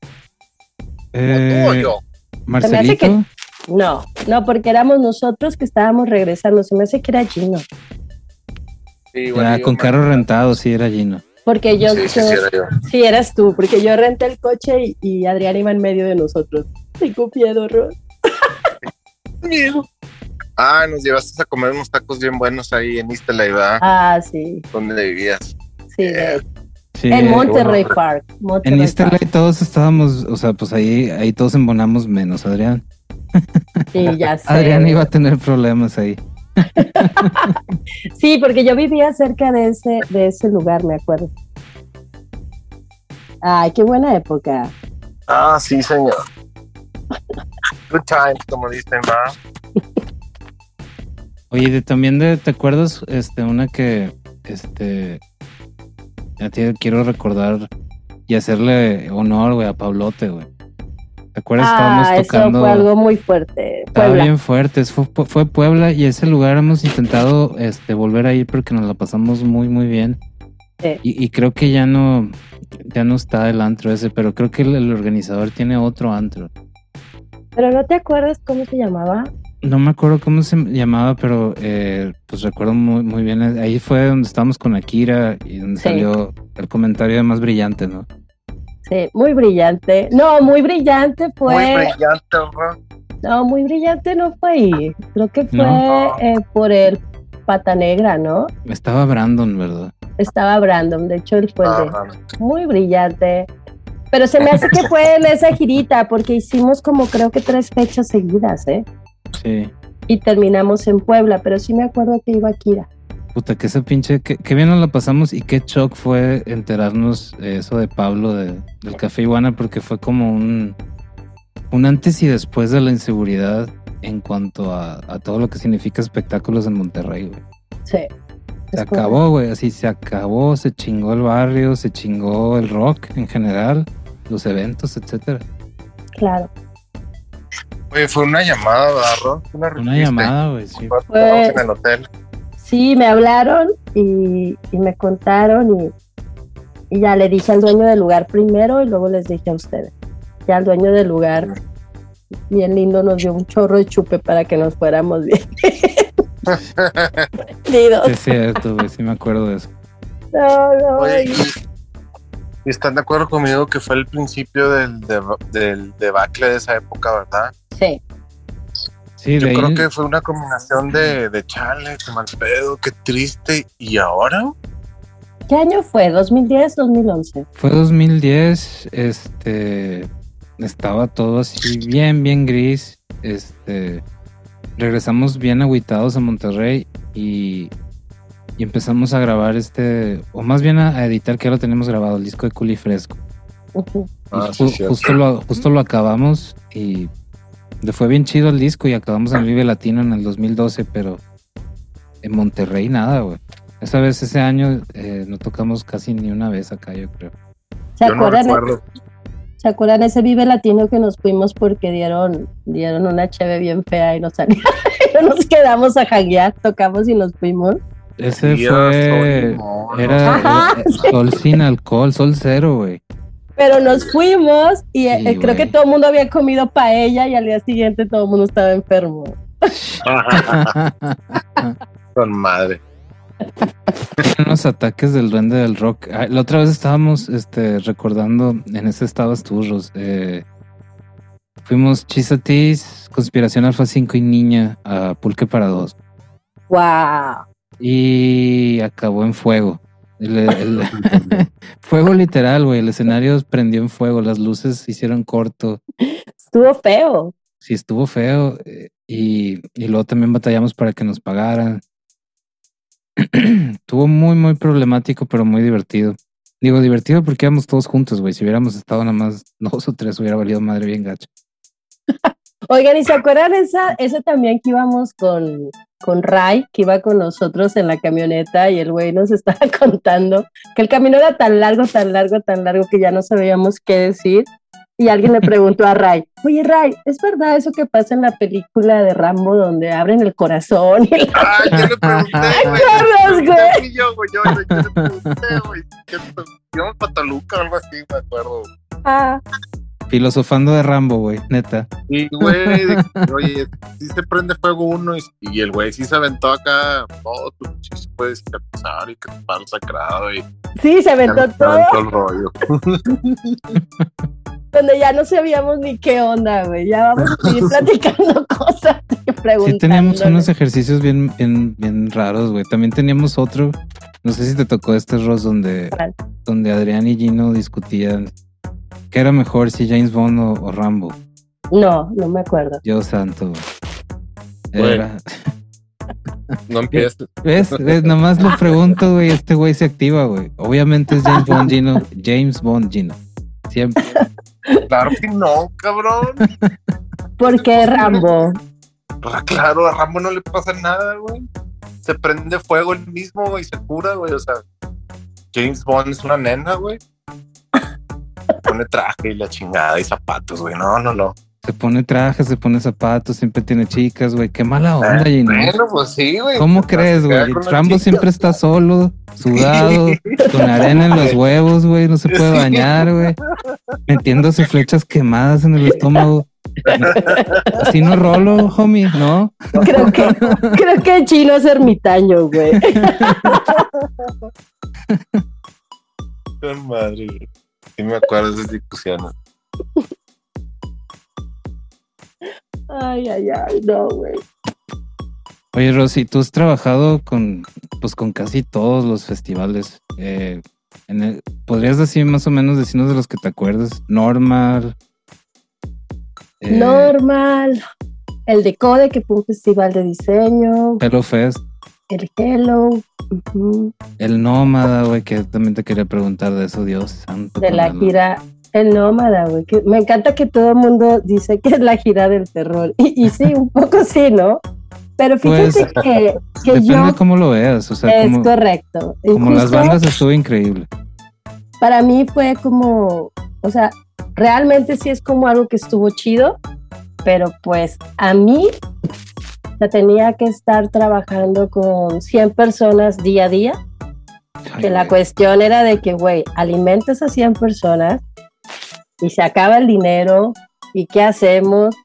[SPEAKER 1] Eh,
[SPEAKER 2] ¿Tú o yo?
[SPEAKER 1] Marcelito.
[SPEAKER 3] No, no, porque éramos nosotros que estábamos regresando. Se me hace que era Gino.
[SPEAKER 2] Sí,
[SPEAKER 1] Ya,
[SPEAKER 2] iba
[SPEAKER 1] con carro rentado, sí, era Gino.
[SPEAKER 3] Porque yo,
[SPEAKER 2] Sí, sí,
[SPEAKER 3] yo-
[SPEAKER 2] sí, era yo.
[SPEAKER 3] sí, eras tú, porque yo renté el coche y, y Adrián iba en medio de nosotros. Tengo miedo, Ros.
[SPEAKER 2] Miedo. Ah, nos llevaste a comer unos tacos bien buenos ahí en Istela, ¿verdad?
[SPEAKER 3] Ah, sí,
[SPEAKER 2] Donde vivías.
[SPEAKER 3] sí.
[SPEAKER 2] Eh,
[SPEAKER 1] Sí,
[SPEAKER 3] en
[SPEAKER 1] eh,
[SPEAKER 3] Monterrey
[SPEAKER 2] bueno.
[SPEAKER 3] Park.
[SPEAKER 1] En
[SPEAKER 3] Monterrey Park.
[SPEAKER 1] Light todos estábamos, o sea, pues ahí, ahí todos embonamos menos, Adrián.
[SPEAKER 3] Sí, ya sé.
[SPEAKER 1] Adrián iba a tener problemas ahí.
[SPEAKER 3] Sí, porque yo vivía cerca de ese, de ese lugar, me acuerdo. Ay, qué buena época.
[SPEAKER 2] Ah, sí, señor. Good times, como dicen, ¿va?
[SPEAKER 1] Oye, de- también de, ¿te acuerdas? Este, una que, este, a ti quiero recordar y hacerle honor, güey, a Pablote, güey. ¿Te acuerdas? Estábamos
[SPEAKER 3] Ah, eso
[SPEAKER 1] tocando.
[SPEAKER 3] fue algo muy fuerte.
[SPEAKER 1] Estaba
[SPEAKER 3] Puebla.
[SPEAKER 1] bien fuerte, fue, fue Puebla y ese lugar hemos intentado este, volver a ir porque nos la pasamos muy, muy bien.
[SPEAKER 3] Sí.
[SPEAKER 1] Y, y creo que ya no, ya no está el antro ese, pero creo que el, el organizador tiene otro antro.
[SPEAKER 3] Pero no te acuerdas cómo se llamaba.
[SPEAKER 1] No me acuerdo cómo se llamaba, pero eh, pues recuerdo muy, muy bien. Ahí fue donde estábamos con Akira y donde
[SPEAKER 3] Sí.
[SPEAKER 1] salió el comentario más brillante, ¿no?
[SPEAKER 3] Sí, muy brillante. No, muy brillante fue.
[SPEAKER 2] Muy brillante, ¿va?
[SPEAKER 3] No, muy brillante no fue ahí. Creo que fue
[SPEAKER 1] No.
[SPEAKER 3] eh, por el Pata Negra, ¿no?
[SPEAKER 1] Estaba Brandon, ¿verdad?
[SPEAKER 3] Estaba Brandon, de hecho él fue de muy brillante. Pero se me hace que fue en esa girita, porque hicimos como creo que tres fechas seguidas, ¿eh?
[SPEAKER 1] Sí.
[SPEAKER 3] Y terminamos en Puebla, pero sí me acuerdo que iba Kira.
[SPEAKER 1] Puta, que ese pinche, que, que bien nos la pasamos y qué shock fue enterarnos eso de Pablo de- del Café Iguana, porque fue como un, un antes y después de la inseguridad en cuanto a, a todo lo que significa espectáculos en Monterrey, güey.
[SPEAKER 3] Sí.
[SPEAKER 1] Se acabó, güey, así se acabó, se chingó el barrio, se chingó el rock en general, los eventos, etcétera.
[SPEAKER 3] Claro.
[SPEAKER 2] Oye, fue una llamada, ¿verdad,
[SPEAKER 1] Una
[SPEAKER 2] recibiste?
[SPEAKER 1] llamada, güey, sí.
[SPEAKER 3] Fue-
[SPEAKER 2] en el hotel.
[SPEAKER 3] Sí, me hablaron y, y me contaron y, y ya le dije al dueño del lugar primero y luego les dije a ustedes. Ya el dueño del lugar, bien lindo, nos dio un chorro de chupe para que nos fuéramos bien.
[SPEAKER 1] Es cierto, güey, sí me acuerdo de eso.
[SPEAKER 3] No, no.
[SPEAKER 2] Oye, y, están de acuerdo conmigo que fue el principio del, del debacle de esa época, ¿verdad?
[SPEAKER 3] Sí,
[SPEAKER 1] Sí,
[SPEAKER 2] Yo creo
[SPEAKER 1] ahí,
[SPEAKER 2] que fue una combinación de, de chale, qué mal pedo, qué triste. ¿Y ahora?
[SPEAKER 3] ¿Qué año fue? ¿2010, 2011?
[SPEAKER 1] Fue 2010, este, estaba todo así bien, bien gris, este, regresamos bien agüitados a Monterrey y, y empezamos a grabar este, o más bien a, a editar que ya lo tenemos grabado, el disco de Culi Fresco. Y
[SPEAKER 2] Ah,
[SPEAKER 1] ju-
[SPEAKER 2] sí, cierto.
[SPEAKER 1] justo, lo, justo lo acabamos y fue bien chido el disco y acabamos en el Vive Latino en el 2012, pero en Monterrey nada, güey. Esa vez, ese año, eh, no tocamos casi ni una vez acá, yo creo.
[SPEAKER 3] ¿Se
[SPEAKER 2] Yo no
[SPEAKER 3] acuerdan? ¿Se acuerdan ese Vive Latino que nos fuimos porque dieron, dieron una cheve bien fea y nos salieron? nos quedamos a janguear, tocamos y nos fuimos.
[SPEAKER 1] Ese
[SPEAKER 2] Dios,
[SPEAKER 1] fue.
[SPEAKER 2] no,
[SPEAKER 1] Era,
[SPEAKER 3] Ajá,
[SPEAKER 1] era sol sin alcohol, sol cero, güey.
[SPEAKER 3] Pero nos fuimos y eh,
[SPEAKER 1] Sí,
[SPEAKER 3] eh, creo que todo el mundo había comido paella y al día siguiente todo el mundo estaba enfermo.
[SPEAKER 2] Con madre.
[SPEAKER 1] Unos ataques del duende del rock. Ah, La otra vez estábamos este, recordando, en ese estabas tú, Ros, eh, fuimos Chisatis, Conspiración Alfa 5 y Niña a Pulque para dos.
[SPEAKER 3] ¡Wow!
[SPEAKER 1] Y acabó en fuego. El- el- fuego literal, güey. El escenario prendió en fuego, las luces se hicieron corto.
[SPEAKER 3] Estuvo feo.
[SPEAKER 1] sí estuvo feo eh, y, y luego también batallamos para que nos pagaran. Estuvo muy, muy problemático, pero muy divertido. Digo, divertido porque íbamos todos juntos, güey. Si hubiéramos estado nada más dos o tres, hubiera valido madre bien gacho.
[SPEAKER 3] Oigan, ¿y se acuerdan esa, esa también que íbamos con, con Ray, que iba con nosotros en la camioneta y el güey nos estaba contando que el camino era tan largo, tan largo, tan largo que ya no sabíamos qué decir y alguien le preguntó a Ray, oye Ray, ¿es verdad eso que pasa en la película de Rambo donde abren el corazón? Y
[SPEAKER 2] Ay, yo le pregunté, güey.
[SPEAKER 3] güey?
[SPEAKER 2] Yo, yo, yo, yo le pregunté, güey. ¿qué- Íbamos para Toluca o algo así, me acuerdo.
[SPEAKER 3] Ah,
[SPEAKER 1] Filosofando de Rambo, güey, neta.
[SPEAKER 2] Y, güey, de que, oye, si se prende fuego uno y, y el güey sí se aventó acá, oh, tú sí se puede cicatrizar y que te paro sacrado y
[SPEAKER 3] sí, se aventó
[SPEAKER 2] se
[SPEAKER 3] todo,
[SPEAKER 2] aventó el rollo.
[SPEAKER 3] donde ya no sabíamos ni qué onda, güey. Ya vamos a seguir platicando cosas y preguntando.
[SPEAKER 1] Sí teníamos unos ejercicios bien, bien, bien raros, güey. También teníamos otro, no sé si te tocó este Ross donde,
[SPEAKER 3] ¿Cuál?
[SPEAKER 1] donde Adrián y Gino discutían qué era mejor, si James Bond o, o Rambo.
[SPEAKER 3] No, no me acuerdo.
[SPEAKER 1] Dios santo. Era-
[SPEAKER 2] No empieces.
[SPEAKER 1] ¿Ves? ¿Ves? Nomás lo pregunto, güey. Este güey se activa, güey. Obviamente es James Bond Gino. James Bond Gino. Siempre.
[SPEAKER 2] Claro que no, cabrón.
[SPEAKER 3] ¿Por qué Rambo?
[SPEAKER 2] Ah, Claro, a Rambo no le pasa nada, güey. Se prende fuego él mismo, güey, y se cura, güey. O sea, James Bond es una nena, güey. Pone traje y la chingada y zapatos, güey. No, no, no.
[SPEAKER 1] Se pone trajes, se pone zapatos, siempre tiene chicas, güey. Qué mala onda, Gino.
[SPEAKER 2] Bueno, pues sí, güey.
[SPEAKER 1] ¿Cómo
[SPEAKER 2] Se
[SPEAKER 1] crees, güey? Rambo siempre está solo, sudado, con arena en los huevos, güey. No se puede
[SPEAKER 2] Sí.
[SPEAKER 1] bañar, güey. Metiéndose flechas quemadas en el estómago. Así no rolo, homie, ¿no?
[SPEAKER 3] Creo que, creo que Chino es ermitaño, güey.
[SPEAKER 2] Qué madre, güey. Sí me acuerdo de esas discusiones.
[SPEAKER 3] Ay, ay, ay, no, güey.
[SPEAKER 1] Oye, Rosy, tú has trabajado con, pues, con casi todos los festivales. Eh, en el- ¿Podrías decir más o menos decirnos de los que te acuerdas? Normal. eh,
[SPEAKER 3] Normal. El Decode, que fue un festival de diseño.
[SPEAKER 1] Hello Fest.
[SPEAKER 3] El Hello.
[SPEAKER 1] El Nómada, güey, que también te quería preguntar de eso, Dios santo.
[SPEAKER 3] De la gira. El Nómada, güey. que me encanta que todo el mundo dice que es la gira del terror. Y, y sí, un poco sí, ¿no? Pero fíjate
[SPEAKER 1] Pues,
[SPEAKER 3] que, que
[SPEAKER 1] Depende
[SPEAKER 3] yo.
[SPEAKER 1] de cómo lo veas, o sea,
[SPEAKER 3] es
[SPEAKER 1] como,
[SPEAKER 3] correcto. Y
[SPEAKER 1] como las
[SPEAKER 3] justo-
[SPEAKER 1] bandas estuvo increíble.
[SPEAKER 3] para mí fue como, o sea, realmente sí es como algo que estuvo chido, pero pues a mí tenía que estar trabajando con 100 personas día a día,
[SPEAKER 1] Ay,
[SPEAKER 3] que la cuestión era de que, güey, alimentas a 100 personas y se acaba el dinero y qué hacemos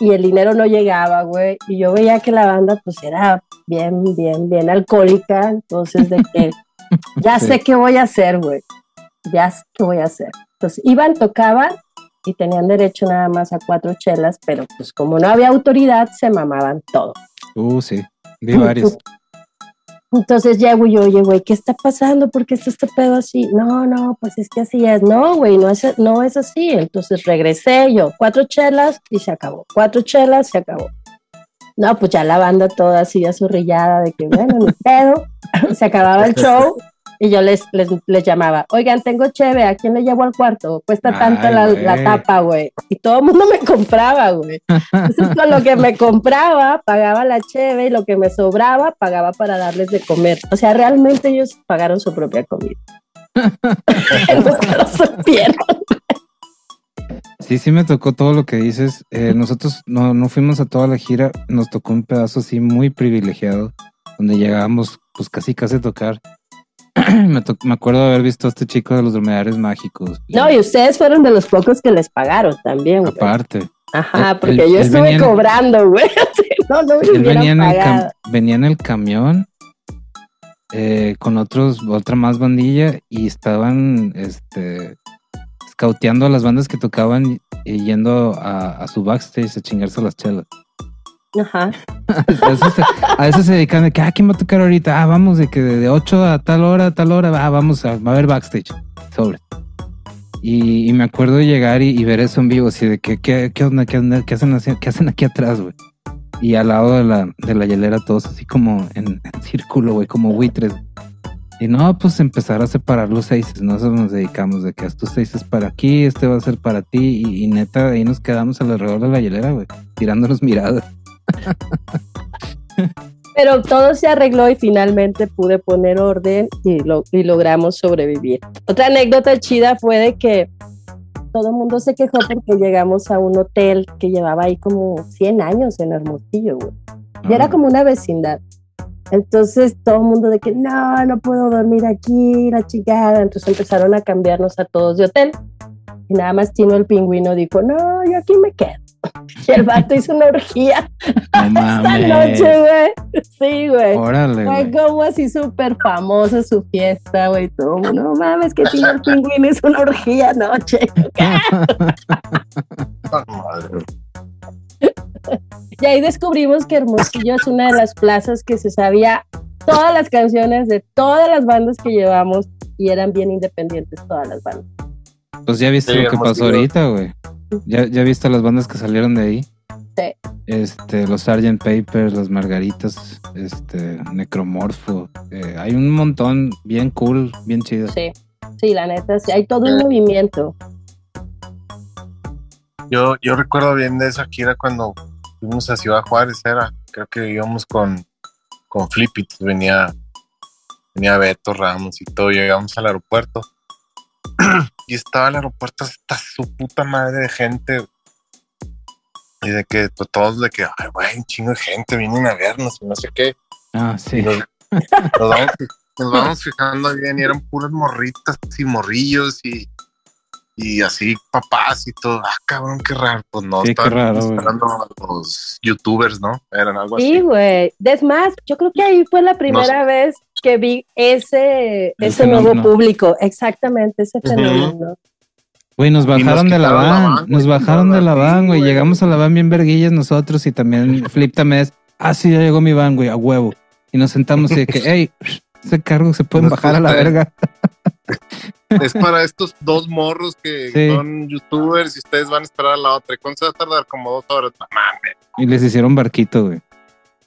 [SPEAKER 3] y el dinero no llegaba, güey, y yo veía que la banda pues era bien, bien, bien alcohólica, entonces de que ya sé qué voy a hacer, güey, ya sé qué voy a hacer. Entonces iban, tocaban y tenían derecho nada más a cuatro chelas, pero pues como no había autoridad, se mamaban todo.
[SPEAKER 1] Uh, sí, vi varios.
[SPEAKER 3] Entonces llego yo, oye, güey, ¿qué está pasando? ¿Por qué está este pedo así? No, no, pues es que así es. No, güey, no es, no es así. Entonces regresé yo, cuatro chelas y se acabó. Cuatro chelas, se acabó. No, pues ya la banda toda así azurrillada de que, bueno, ni pedo. se acababa el show y yo les, les, les llamaba, oigan, tengo cheve, ¿a quién le llevo al cuarto? Cuesta tanto la, la tapa, güey. Y todo el mundo me compraba, güey. Entonces, con lo que me compraba, pagaba la cheve y lo que me sobraba, pagaba para darles de comer. O sea, realmente ellos pagaron su propia comida. Nunca lo supieron.
[SPEAKER 1] Sí, sí me tocó todo lo que dices. Eh, nosotros no, no fuimos a toda la gira, nos tocó un pedazo así muy privilegiado, donde llegábamos pues casi casi a tocar. me, acuerdo de haber visto a este chico de los dromedarios mágicos.
[SPEAKER 3] No, y ustedes fueron de los pocos que les pagaron también, güey.
[SPEAKER 1] Aparte,
[SPEAKER 3] Ajá, porque yo estuve cobrando, güey. no, no me
[SPEAKER 1] él venía en, el cam-
[SPEAKER 3] pagado.
[SPEAKER 1] venía en el camión eh, con otros, otra más bandilla y estaban este scouteando a las bandas que tocaban y yendo a, a su backstage a chingarse las chelas.
[SPEAKER 3] Ajá.
[SPEAKER 1] A se, a se dedican de que, ah, ¿quién va a tocar ahorita? Ah, vamos de que de 8 a tal hora, a tal hora, ah, vamos a, a haber backstage. Sobre. Y, me acuerdo de llegar y, ver eso en vivo, así de que, ¿qué, qué onda? ¿Qué, onda? ¿Qué hacen, ¿Qué hacen aquí atrás, güey? Y al lado de la, de la hielera todos así como en, en círculo, güey, como buitres. Y no, pues empezar a separar los seises, ¿no? Eso nos dedicamos, de que estos seis es para aquí, este va a ser para ti. Y, y neta, ahí nos quedamos alrededor de la hielera, güey, tirándonos miradas.
[SPEAKER 3] Pero todo se arregló y finalmente pude poner orden y, lo, y logramos sobrevivir. Otra anécdota chida fue de que todo el mundo se quejó porque llegamos a un hotel que llevaba ahí como 100 años en Hermosillo, güey. Y era como una vecindad. Entonces todo el mundo de que no, no puedo dormir aquí, la chingada. Entonces empezaron a cambiarnos a todos de hotel. Y nada más Tino el pingüino dijo, no, yo aquí me quedo. Y el vato hizo una orgía
[SPEAKER 1] No
[SPEAKER 3] esta noche, güey. Sí, güey.
[SPEAKER 1] Órale,
[SPEAKER 3] Fue
[SPEAKER 1] güey.
[SPEAKER 3] como así súper famosa su fiesta, güey. Todo, no mames, que el pingüino hizo una orgía anoche.
[SPEAKER 2] Madre.
[SPEAKER 3] Y ahí descubrimos que Hermosillo es una de las plazas que se sabía todas las canciones de todas las bandas que llevamos y eran bien independientes todas las bandas.
[SPEAKER 1] Pues ya viste
[SPEAKER 2] Sí,
[SPEAKER 1] lo que pasó ahorita, güey. Ya, ya viste las bandas que salieron de ahí.
[SPEAKER 3] Sí.
[SPEAKER 1] Este, los Sgt. Papers, las Margaritas, este, Necromorfo. eh, hay un montón bien cool, bien chido.
[SPEAKER 3] Sí, sí, la neta, sí, hay todo un movimiento.
[SPEAKER 2] Yo, yo recuerdo bien de esa gira cuando fuimos a Ciudad Juárez, era, creo que íbamos con, con Flippy, venía, venía Beto Ramos y todo, llegamos al aeropuerto y estaba el aeropuerto hasta su puta madre de gente y de que pues, todos de que, ay, güey, un chingo de gente vienen a vernos y no sé qué.
[SPEAKER 1] Ah, sí.
[SPEAKER 2] nos, nos vamos, nos vamos fijando bien y eran puras morritas y morrillos y, y así papás y todo. Ah, cabrón, qué raro. Pues no,
[SPEAKER 1] Sí,
[SPEAKER 2] estaban
[SPEAKER 1] raro, güey.
[SPEAKER 2] esperando a los youtubers, ¿no? Eran algo
[SPEAKER 3] Sí,
[SPEAKER 2] así.
[SPEAKER 3] güey. Es más, yo creo que ahí fue la primera vez que vi ese,
[SPEAKER 1] El
[SPEAKER 3] ese nuevo público. Exactamente, ese fenómeno.
[SPEAKER 1] Güey, nos
[SPEAKER 2] nos
[SPEAKER 1] bajaron de la
[SPEAKER 2] van.
[SPEAKER 1] Nos bajaron de la van, güey. Llegamos a la van bien verguillas nosotros y también Flip también es, ah, sí, ya llegó mi van, güey, a huevo. Y nos sentamos y de que, hey, ese cargo se pueden bajar a la verga.
[SPEAKER 2] Es para estos dos morros que
[SPEAKER 1] Sí.
[SPEAKER 2] son youtubers y ustedes van a esperar a la otra. ¿Y cuánto se va a tardar? Como dos horas. No mames.
[SPEAKER 1] Y les hicieron barquito, güey.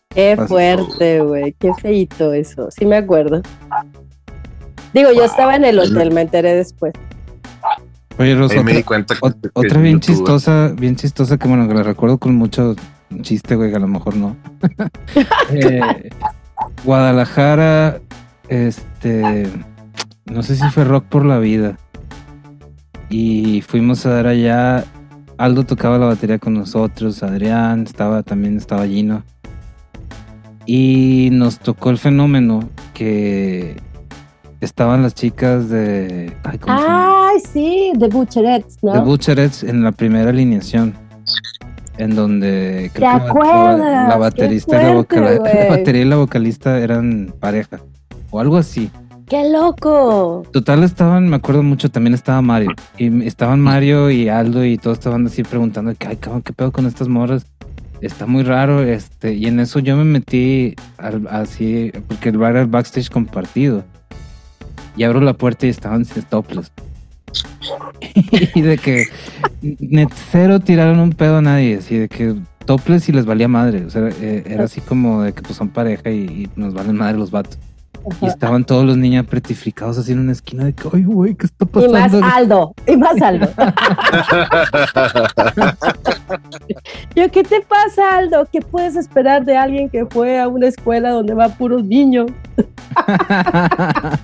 [SPEAKER 3] Qué fuerte, güey. Qué feito eso. Sí me acuerdo. Digo, yo estaba en el hotel, me enteré después.
[SPEAKER 1] Oye, Ros,
[SPEAKER 2] Ahí me
[SPEAKER 1] otra,
[SPEAKER 2] di cuenta que,
[SPEAKER 1] ot-
[SPEAKER 2] que
[SPEAKER 1] otra
[SPEAKER 2] es
[SPEAKER 1] bien chistosa, bien chistosa que bueno, que la recuerdo con mucho chiste, güey, que a lo mejor no. Eh, Guadalajara, este, no sé si fue Rock por la Vida. Y fuimos a dar allá. Aldo tocaba la batería con nosotros, Adrián, estaba también estaba Gino. Y nos tocó el fenómeno que estaban las chicas de. Ay, ¿cómo se?
[SPEAKER 3] Ay, sí, de Butcherets, ¿no?
[SPEAKER 1] The Butcherettes en la primera alineación. En donde creo
[SPEAKER 3] ¿Te
[SPEAKER 1] que la-
[SPEAKER 3] acuerdas?
[SPEAKER 1] la,
[SPEAKER 3] Qué
[SPEAKER 1] baterista y la, vocala- la batería y la vocalista eran pareja. O algo así.
[SPEAKER 3] ¡Qué loco!
[SPEAKER 1] Total estaban, me acuerdo mucho, también estaba Mario. Y estaban Mario y Aldo y todos estaban así preguntando que, ay, cabrón, ¿qué pedo con estas morras? Está muy raro, este, y en eso yo me metí al- así, porque el bar era el backstage compartido. Y abro la puerta y estaban topless. y de que net cero tiraron un pedo a nadie, así de que topless y les valía madre. O sea, eh, era así como de que pues son pareja y, y nos valen madre los vatos. Y estaban todos los niños pretificados así en una esquina de que, ay, güey, ¿qué está
[SPEAKER 3] Y más
[SPEAKER 1] pasando?
[SPEAKER 3] Aldo, y más Aldo. Yo, ¿qué te pasa, Aldo? ¿Qué puedes esperar de alguien que fue a una escuela donde va puros niños?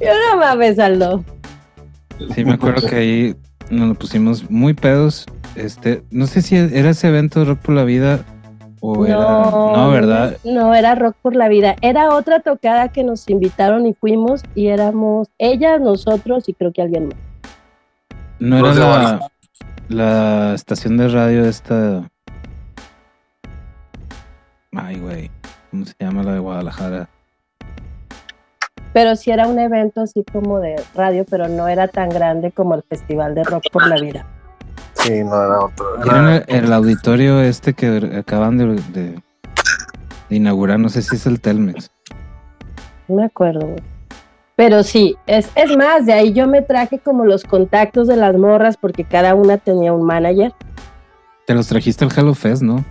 [SPEAKER 3] Yo no mames, Aldo.
[SPEAKER 1] sí, me acuerdo que ahí nos lo pusimos muy pedos. Este, no sé si era ese evento de Rock por la Vida o era. No, ¿verdad?
[SPEAKER 3] No, era Rock por la Vida. Era otra tocada que nos invitaron y fuimos y éramos ellas, nosotros y creo que alguien más.
[SPEAKER 1] No era la, la estación de radio esta. Ay, güey. ¿Cómo se llama la de Guadalajara?
[SPEAKER 3] Pero sí era un evento así como de radio, pero no era tan grande como el Festival de Rock por la Vida.
[SPEAKER 2] Sí, no era otro.
[SPEAKER 1] Era en el, el auditorio este que acaban de, de- de inaugurar, no sé si es el Telmex.
[SPEAKER 3] No me acuerdo. güey. Pero sí, es, es más, de ahí yo me traje como los contactos de las morras porque cada una tenía un manager.
[SPEAKER 1] Te los trajiste al Halo Fest, ¿no?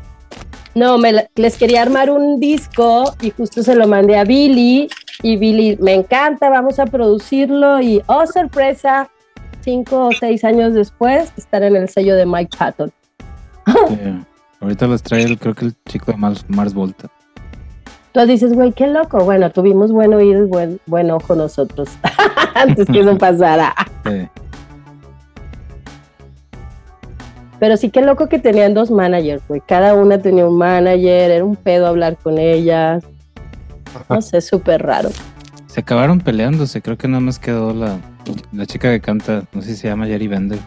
[SPEAKER 3] No, me les quería armar un disco y justo se lo mandé a Billy y Billy, me encanta, vamos a producirlo y, oh, sorpresa, cinco o seis años después, estar en el sello de Mike Patton.
[SPEAKER 1] Eh, ahorita los trae, el- creo que el chico de Mars, Mars Volta.
[SPEAKER 3] Entonces dices, güey, qué loco. Bueno, tuvimos buen oído y buen, buen ojo nosotros antes que eso pasara. Pero sí que loco que tenían dos managers, güey. Cada una tenía un manager, era un pedo hablar con ellas. No sé, súper raro.
[SPEAKER 1] Se acabaron peleándose, creo que nada más quedó la, la chica que canta, no sé si se llama Jerry Bender.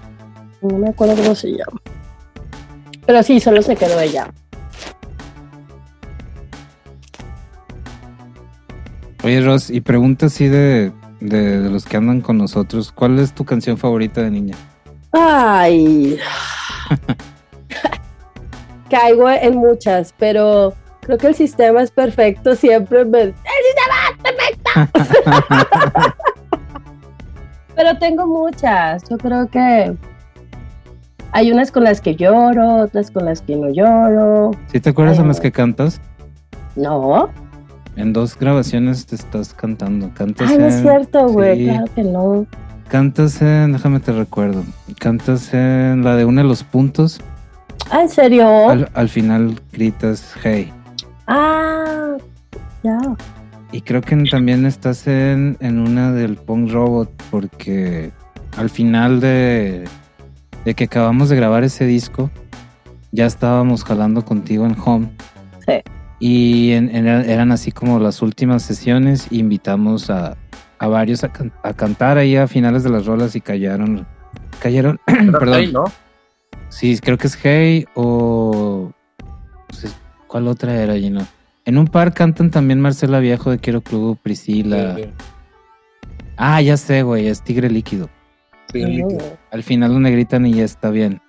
[SPEAKER 3] No me acuerdo cómo se llama. Pero sí, solo se quedó ella.
[SPEAKER 1] Oye, Ross, y pregunta así de, de, de los que andan con nosotros, ¿cuál es tu canción favorita de niña?
[SPEAKER 3] Ay. Caigo en muchas, pero creo que el sistema es perfecto. Siempre me. ¡El sistema es perfecto! pero tengo muchas. Yo creo que hay unas con las que lloro, otras con las que no lloro.
[SPEAKER 1] ¿Sí te acuerdas en las que cantas?
[SPEAKER 3] No.
[SPEAKER 1] En dos grabaciones te estás cantando. Cantas
[SPEAKER 3] Ay, no es cierto, güey.
[SPEAKER 1] sí.
[SPEAKER 3] Claro que no.
[SPEAKER 1] Cantas en, déjame te recuerdo. Cantas en la de uno de los puntos.
[SPEAKER 3] Ah, ¿en serio?
[SPEAKER 1] Al, al final gritas hey.
[SPEAKER 3] Ah, ya.
[SPEAKER 1] Y creo que también estás en, en una del Punk Robot, porque al final de, de que acabamos de grabar ese disco, ya estábamos jalando contigo en Home.
[SPEAKER 3] Sí.
[SPEAKER 1] Y en- en- eran así como las últimas sesiones, invitamos a, a varios a, can- a cantar ahí a finales de las rolas y callaron. Cayeron, perdón.
[SPEAKER 2] Hey, ¿no?
[SPEAKER 1] Sí, creo que es Hey o. no sé, ¿Cuál otra era, Gino? En un par cantan también Marcela Viejo de Quiero Club, Priscila.
[SPEAKER 2] Sí,
[SPEAKER 1] Ah, ya sé, güey, es Tigre Líquido.
[SPEAKER 2] sí, líquido.
[SPEAKER 1] Al final donde gritan y ya está bien.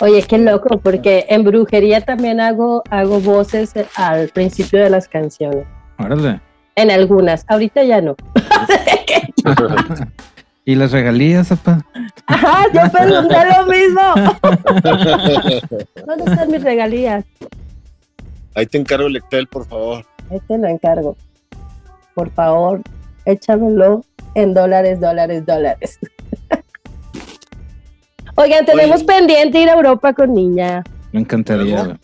[SPEAKER 3] Oye, qué loco, porque en brujería también hago, hago voces al principio de las canciones.
[SPEAKER 1] Órale.
[SPEAKER 3] En algunas, ahorita ya no.
[SPEAKER 1] ¿Y las regalías, apa?
[SPEAKER 3] Ajá, yo pregunté lo mismo. ¿Dónde están mis regalías?
[SPEAKER 2] Ahí te encargo el Excel, por favor.
[SPEAKER 3] Ahí te lo encargo. Por favor, échamelo en dólares, dólares, dólares. Oigan, tenemos
[SPEAKER 2] Oye.
[SPEAKER 3] pendiente ir a Europa con niña,
[SPEAKER 1] Me encantaría.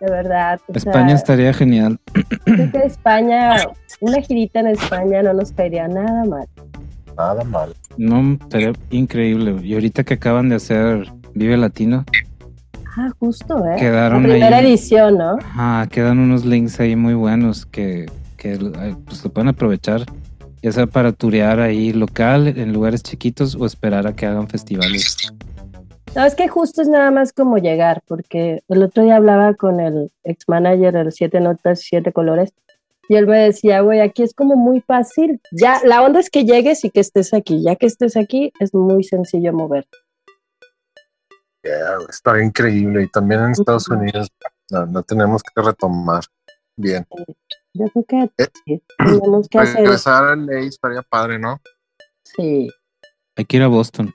[SPEAKER 3] De verdad. sea,
[SPEAKER 1] España estaría genial.
[SPEAKER 3] creo que España, una girita en España no nos caería nada mal.
[SPEAKER 2] Nada mal.
[SPEAKER 1] No, estaría increíble. Y ahorita que acaban de hacer Vive Latino,
[SPEAKER 3] Ah, justo, ¿eh?
[SPEAKER 1] Quedaron
[SPEAKER 3] La primera
[SPEAKER 1] ahí.
[SPEAKER 3] edición, ¿no?
[SPEAKER 1] ajá, quedan unos links ahí muy buenos que, que eh, pues, lo pueden aprovechar. Ya sea para turear ahí local, en lugares chiquitos, o esperar a que hagan festivales.
[SPEAKER 3] No, es que justo es nada más como llegar, porque el otro día hablaba con el ex manager de Siete Notas, Siete Colores, y él me decía, güey, aquí es como muy fácil. Ya, la onda es que llegues y que estés aquí. Ya que estés aquí, es muy sencillo mover.
[SPEAKER 2] Yeah, está increíble. Y también en Estados. Unidos no, no tenemos que retomar. Bien.
[SPEAKER 3] Yo creo que
[SPEAKER 2] Eh,
[SPEAKER 3] tenemos que hacer.
[SPEAKER 2] Regresar a ley estaría padre, ¿no?
[SPEAKER 3] Sí.
[SPEAKER 1] Hay que ir a Boston.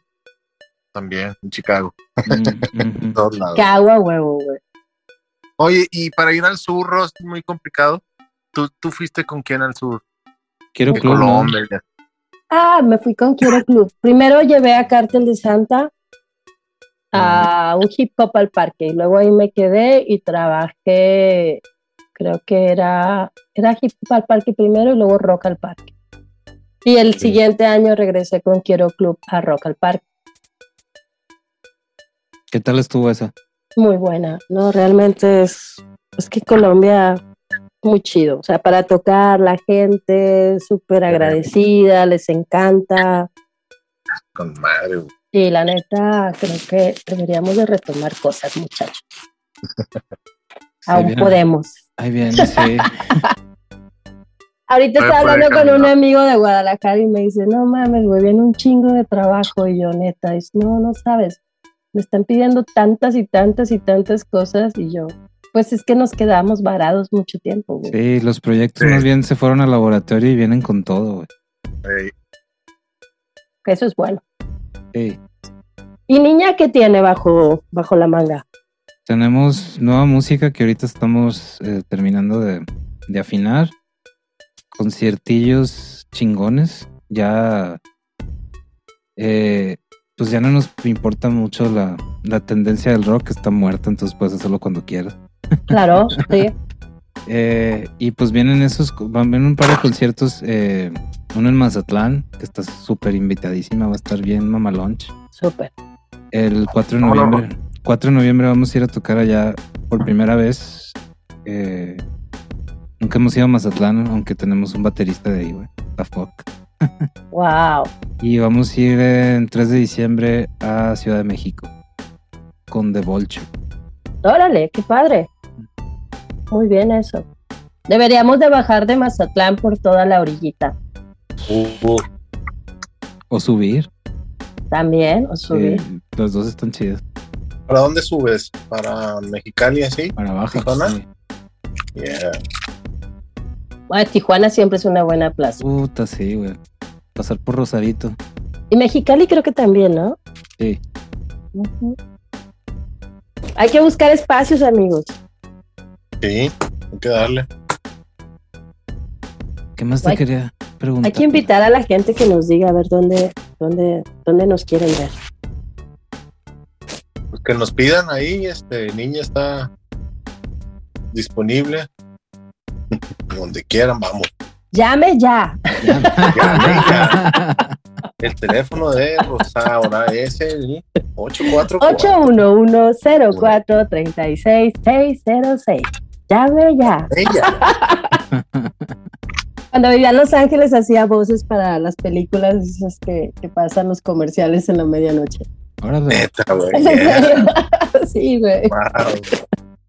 [SPEAKER 2] También, en Chicago,
[SPEAKER 1] Mm,
[SPEAKER 2] todos lados.
[SPEAKER 3] Agua huevo, güey.
[SPEAKER 2] Oye, y para ir al sur, Ross, es muy complicado. ¿Tú, ¿Tú fuiste con quién al sur?
[SPEAKER 1] Quiero
[SPEAKER 2] De
[SPEAKER 1] club.
[SPEAKER 2] Colombia.
[SPEAKER 3] Ah, me fui con Quiero Club. Primero llevé a Cártel de Santa a un hip hop al parque y luego ahí me quedé y trabajé, creo que era, era hip hop al parque primero y luego rock al parque. Y el
[SPEAKER 2] Sí.
[SPEAKER 3] siguiente año regresé con Quiero Club a rock al parque.
[SPEAKER 1] ¿Qué tal estuvo esa?
[SPEAKER 3] Muy buena, no, realmente es, es que Colombia muy chido, o sea, para tocar la gente súper agradecida, les encanta.
[SPEAKER 2] Con madre,
[SPEAKER 3] Y la neta, creo que deberíamos de retomar cosas, muchachos.
[SPEAKER 1] Sí,
[SPEAKER 3] Aún
[SPEAKER 1] viene-
[SPEAKER 3] podemos.
[SPEAKER 1] Ahí viene, sí.
[SPEAKER 3] Ahorita estaba hablando con un amigo de Guadalajara y me dice, no mames, güey, viene un chingo de trabajo. Y yo, neta, dice, no, no sabes, me están pidiendo tantas y tantas y tantas cosas. Y yo, pues es que nos quedamos varados mucho tiempo, güey.
[SPEAKER 1] Sí, los proyectos
[SPEAKER 2] Sí.
[SPEAKER 1] más bien se fueron al laboratorio y vienen con todo, güey.
[SPEAKER 2] Ey,
[SPEAKER 3] Eso es bueno.
[SPEAKER 1] Sí.
[SPEAKER 3] ¿Y niña qué tiene bajo, bajo la manga?
[SPEAKER 1] Tenemos nueva música que ahorita estamos eh, terminando de, de afinar. Conciertillos chingones. Ya. eh, pues ya no nos importa mucho la, la tendencia del rock, que está muerta, entonces puedes hacerlo cuando quieras.
[SPEAKER 3] Claro, sí.
[SPEAKER 1] Eh, y pues vienen esos, van un par de conciertos eh, uno en Mazatlán, que está súper invitadísima, va a estar bien mamalonch.
[SPEAKER 3] Súper.
[SPEAKER 1] El 4 de noviembre. 4 de noviembre vamos a ir a tocar allá por primera vez. Eh, nunca hemos ido a Mazatlán, aunque tenemos un baterista de ahí, güey. La fuck.
[SPEAKER 3] Wow.
[SPEAKER 1] Y vamos a ir en 3 de diciembre a Ciudad de México con The Volcho.
[SPEAKER 3] Órale, qué padre. Muy bien eso. Deberíamos de bajar de Mazatlán por toda la orillita.
[SPEAKER 2] Uh,
[SPEAKER 1] O subir.
[SPEAKER 3] También, o subir.
[SPEAKER 1] Eh, los dos están chidos.
[SPEAKER 2] ¿Para dónde subes? ¿Para Mexicali así?
[SPEAKER 1] Para abajo.
[SPEAKER 2] ¿Tijuana?
[SPEAKER 1] sí.
[SPEAKER 2] Yeah.
[SPEAKER 3] Bueno, Tijuana siempre es una buena plaza.
[SPEAKER 1] Puta, sí, güey. Pasar por Rosarito.
[SPEAKER 3] Y Mexicali creo que también, ¿no?
[SPEAKER 1] Sí.
[SPEAKER 3] Hay que buscar espacios, amigos.
[SPEAKER 2] Sí, hay que darle.
[SPEAKER 1] ¿Qué más te quería?
[SPEAKER 3] Hay que invitar a la gente que nos diga a ver dónde, dónde, dónde nos quieren ver.
[SPEAKER 2] Pues que nos pidan ahí, este niña está disponible. Donde quieran, vamos.
[SPEAKER 3] Llame ya.
[SPEAKER 2] Llame ya. El teléfono de Rosaura es el 844.
[SPEAKER 3] 811-04-36-606. Llame ya.
[SPEAKER 2] Ella.
[SPEAKER 3] Cuando vivía en Los Ángeles hacía voces para las películas esas que, que pasan los comerciales en la medianoche.
[SPEAKER 1] Órale.
[SPEAKER 2] Neta, güey.
[SPEAKER 3] Sí, güey.
[SPEAKER 2] Wow.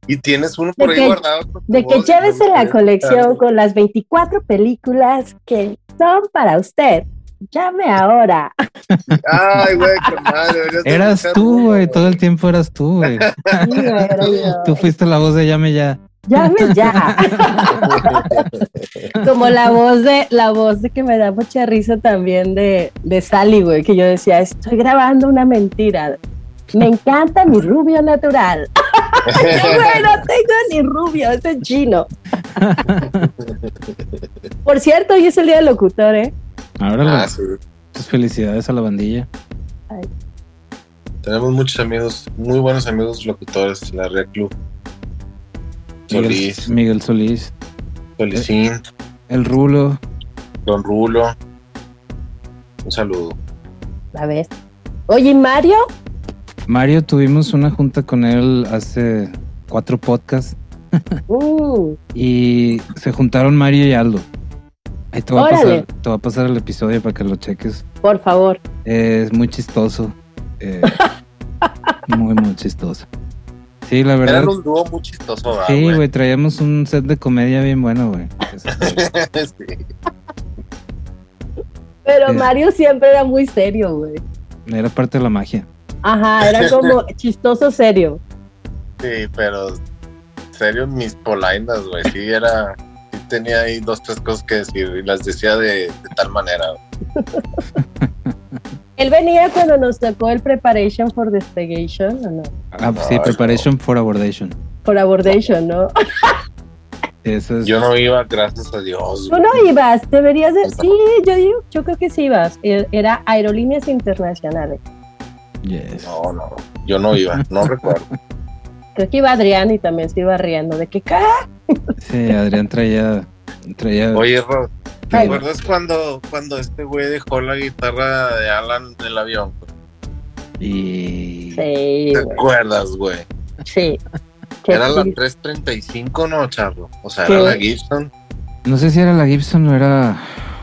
[SPEAKER 2] Y tienes uno por
[SPEAKER 3] De
[SPEAKER 2] ahí
[SPEAKER 3] que-
[SPEAKER 2] guardado.
[SPEAKER 3] De que llévese la colección con las 24 películas que son para usted. Llame ahora.
[SPEAKER 2] Ay, güey, qué madre.
[SPEAKER 1] Eras tú, güey. Todo el tiempo eras tú, güey.
[SPEAKER 3] Sí.
[SPEAKER 1] Tú fuiste la voz de Llame Ya.
[SPEAKER 3] Llame ya. Como la voz de la voz de que me da mucha risa también de, de Sally, güey, que yo decía, estoy grabando una mentira. Me encanta mi rubio natural. Yo, güey, no tengo ni rubio, ese es chino. Por cierto, hoy es el día del locutor, ¿eh?
[SPEAKER 1] Ahora
[SPEAKER 2] Ah, sí.
[SPEAKER 1] Felicidades a la bandilla.
[SPEAKER 2] Tenemos muchos amigos, muy buenos amigos locutores, la Red Club.
[SPEAKER 1] Miguel,
[SPEAKER 2] Solís,
[SPEAKER 1] Miguel Solís.
[SPEAKER 2] Solicín,
[SPEAKER 1] El Rulo.
[SPEAKER 2] Don Rulo. Un saludo.
[SPEAKER 3] La ves. Oye, ¿y Mario?
[SPEAKER 1] Mario, tuvimos una junta con él hace cuatro podcasts
[SPEAKER 3] Mm,
[SPEAKER 1] y se juntaron Mario y Aldo. Ahí te va, a pasar, te va a pasar el episodio para que lo cheques.
[SPEAKER 3] por favor.
[SPEAKER 1] Es muy chistoso. eh, muy, muy chistoso. Sí, la verdad.
[SPEAKER 2] Eran un dúo muy chistoso, ¿verdad,
[SPEAKER 1] Sí,
[SPEAKER 2] güey.
[SPEAKER 1] güey, traíamos un set de comedia bien bueno, güey.
[SPEAKER 2] sí.
[SPEAKER 3] Pero
[SPEAKER 1] Sí.
[SPEAKER 3] Mario siempre era muy serio, güey.
[SPEAKER 1] Era parte de la magia.
[SPEAKER 3] Ajá, era como chistoso serio.
[SPEAKER 2] Sí, pero en serio, mis polainas, güey. Sí, era. Sí, tenía ahí dos, tres cosas que decir y las decía de, de tal manera.
[SPEAKER 3] Él venía cuando nos tocó el Preparation for Despegation, ¿o no?
[SPEAKER 1] Ah, sí,
[SPEAKER 2] Ay,
[SPEAKER 1] Preparation for Abordation.
[SPEAKER 3] For Abordation, ¿no?
[SPEAKER 1] Eso es.
[SPEAKER 2] Yo no iba, gracias a Dios.
[SPEAKER 3] Tú no ibas, deberías de... Sí, yo, digo- yo creo que sí ibas. E- Era Aerolíneas Internacionales.
[SPEAKER 1] Yes.
[SPEAKER 2] No, no, yo no iba, no recuerdo.
[SPEAKER 3] Creo que iba Adrián y también se iba riendo de que, ¿qué?
[SPEAKER 1] Sí, Adrián traía. Traía
[SPEAKER 2] Oye, Ro, ¿te
[SPEAKER 3] Ay.
[SPEAKER 2] acuerdas cuando, cuando este güey dejó la guitarra de Alan del avión?
[SPEAKER 1] y.
[SPEAKER 3] Sí,
[SPEAKER 2] ¿Te
[SPEAKER 3] güey.
[SPEAKER 2] acuerdas, güey?
[SPEAKER 3] Sí.
[SPEAKER 2] Era la
[SPEAKER 3] sí.
[SPEAKER 2] 335, ¿no, Charlo? O sea,
[SPEAKER 3] ¿Qué?
[SPEAKER 2] era la Gibson.
[SPEAKER 1] No sé si era la Gibson o era.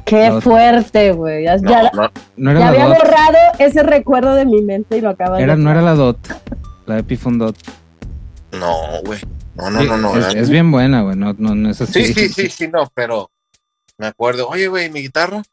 [SPEAKER 3] Qué
[SPEAKER 1] No.
[SPEAKER 3] fuerte, güey. Ya,
[SPEAKER 2] No,
[SPEAKER 3] ya-
[SPEAKER 2] no,
[SPEAKER 1] No era
[SPEAKER 3] ya
[SPEAKER 1] la
[SPEAKER 3] había
[SPEAKER 1] DOT.
[SPEAKER 3] borrado ese recuerdo de mi mente y lo acabas
[SPEAKER 1] Era,
[SPEAKER 3] de...
[SPEAKER 1] no era la DOT. La Epiphone DOT.
[SPEAKER 2] no, güey. No, no, no, no.
[SPEAKER 1] Es, bien buena, güey. No, no, no es así.
[SPEAKER 2] Sí, sí, sí, sí, no, pero me acuerdo, oye, güey, mi guitarra.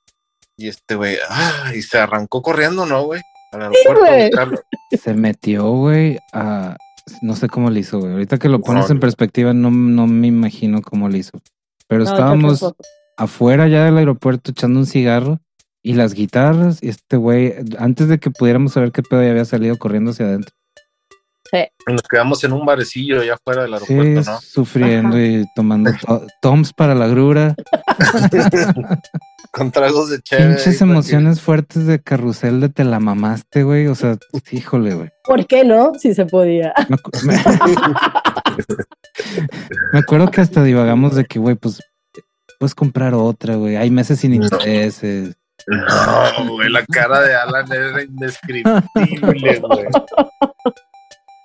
[SPEAKER 2] Y este güey, ah, y se arrancó corriendo, ¿no, güey? Al aeropuerto buscarlo.
[SPEAKER 1] Se metió, güey, a. No sé cómo le hizo, güey. Ahorita que lo pones
[SPEAKER 2] No,
[SPEAKER 1] en perspectiva, no, no me imagino cómo le hizo. Pero
[SPEAKER 3] No,
[SPEAKER 1] estábamos afuera ya del aeropuerto echando un cigarro y las guitarras. Y este güey, antes de que pudiéramos saber qué pedo, ya había salido corriendo hacia adentro.
[SPEAKER 2] Y nos quedamos en un barecillo allá afuera del
[SPEAKER 1] Sí,
[SPEAKER 2] aeropuerto, ¿no?
[SPEAKER 1] sufriendo
[SPEAKER 3] Ajá.
[SPEAKER 1] y tomando to- toms para la grura.
[SPEAKER 2] Con tragos de chévere.
[SPEAKER 1] Pinches emociones fuertes de carrusel de te la mamaste, güey. O sea, híjole, güey.
[SPEAKER 3] ¿Por qué no? Si se podía.
[SPEAKER 1] Me, acu- me- me acuerdo que hasta divagamos de que, güey, pues puedes comprar otra, güey. Hay meses sin intereses.
[SPEAKER 2] No, güey, la cara de Alan era indescriptible, güey.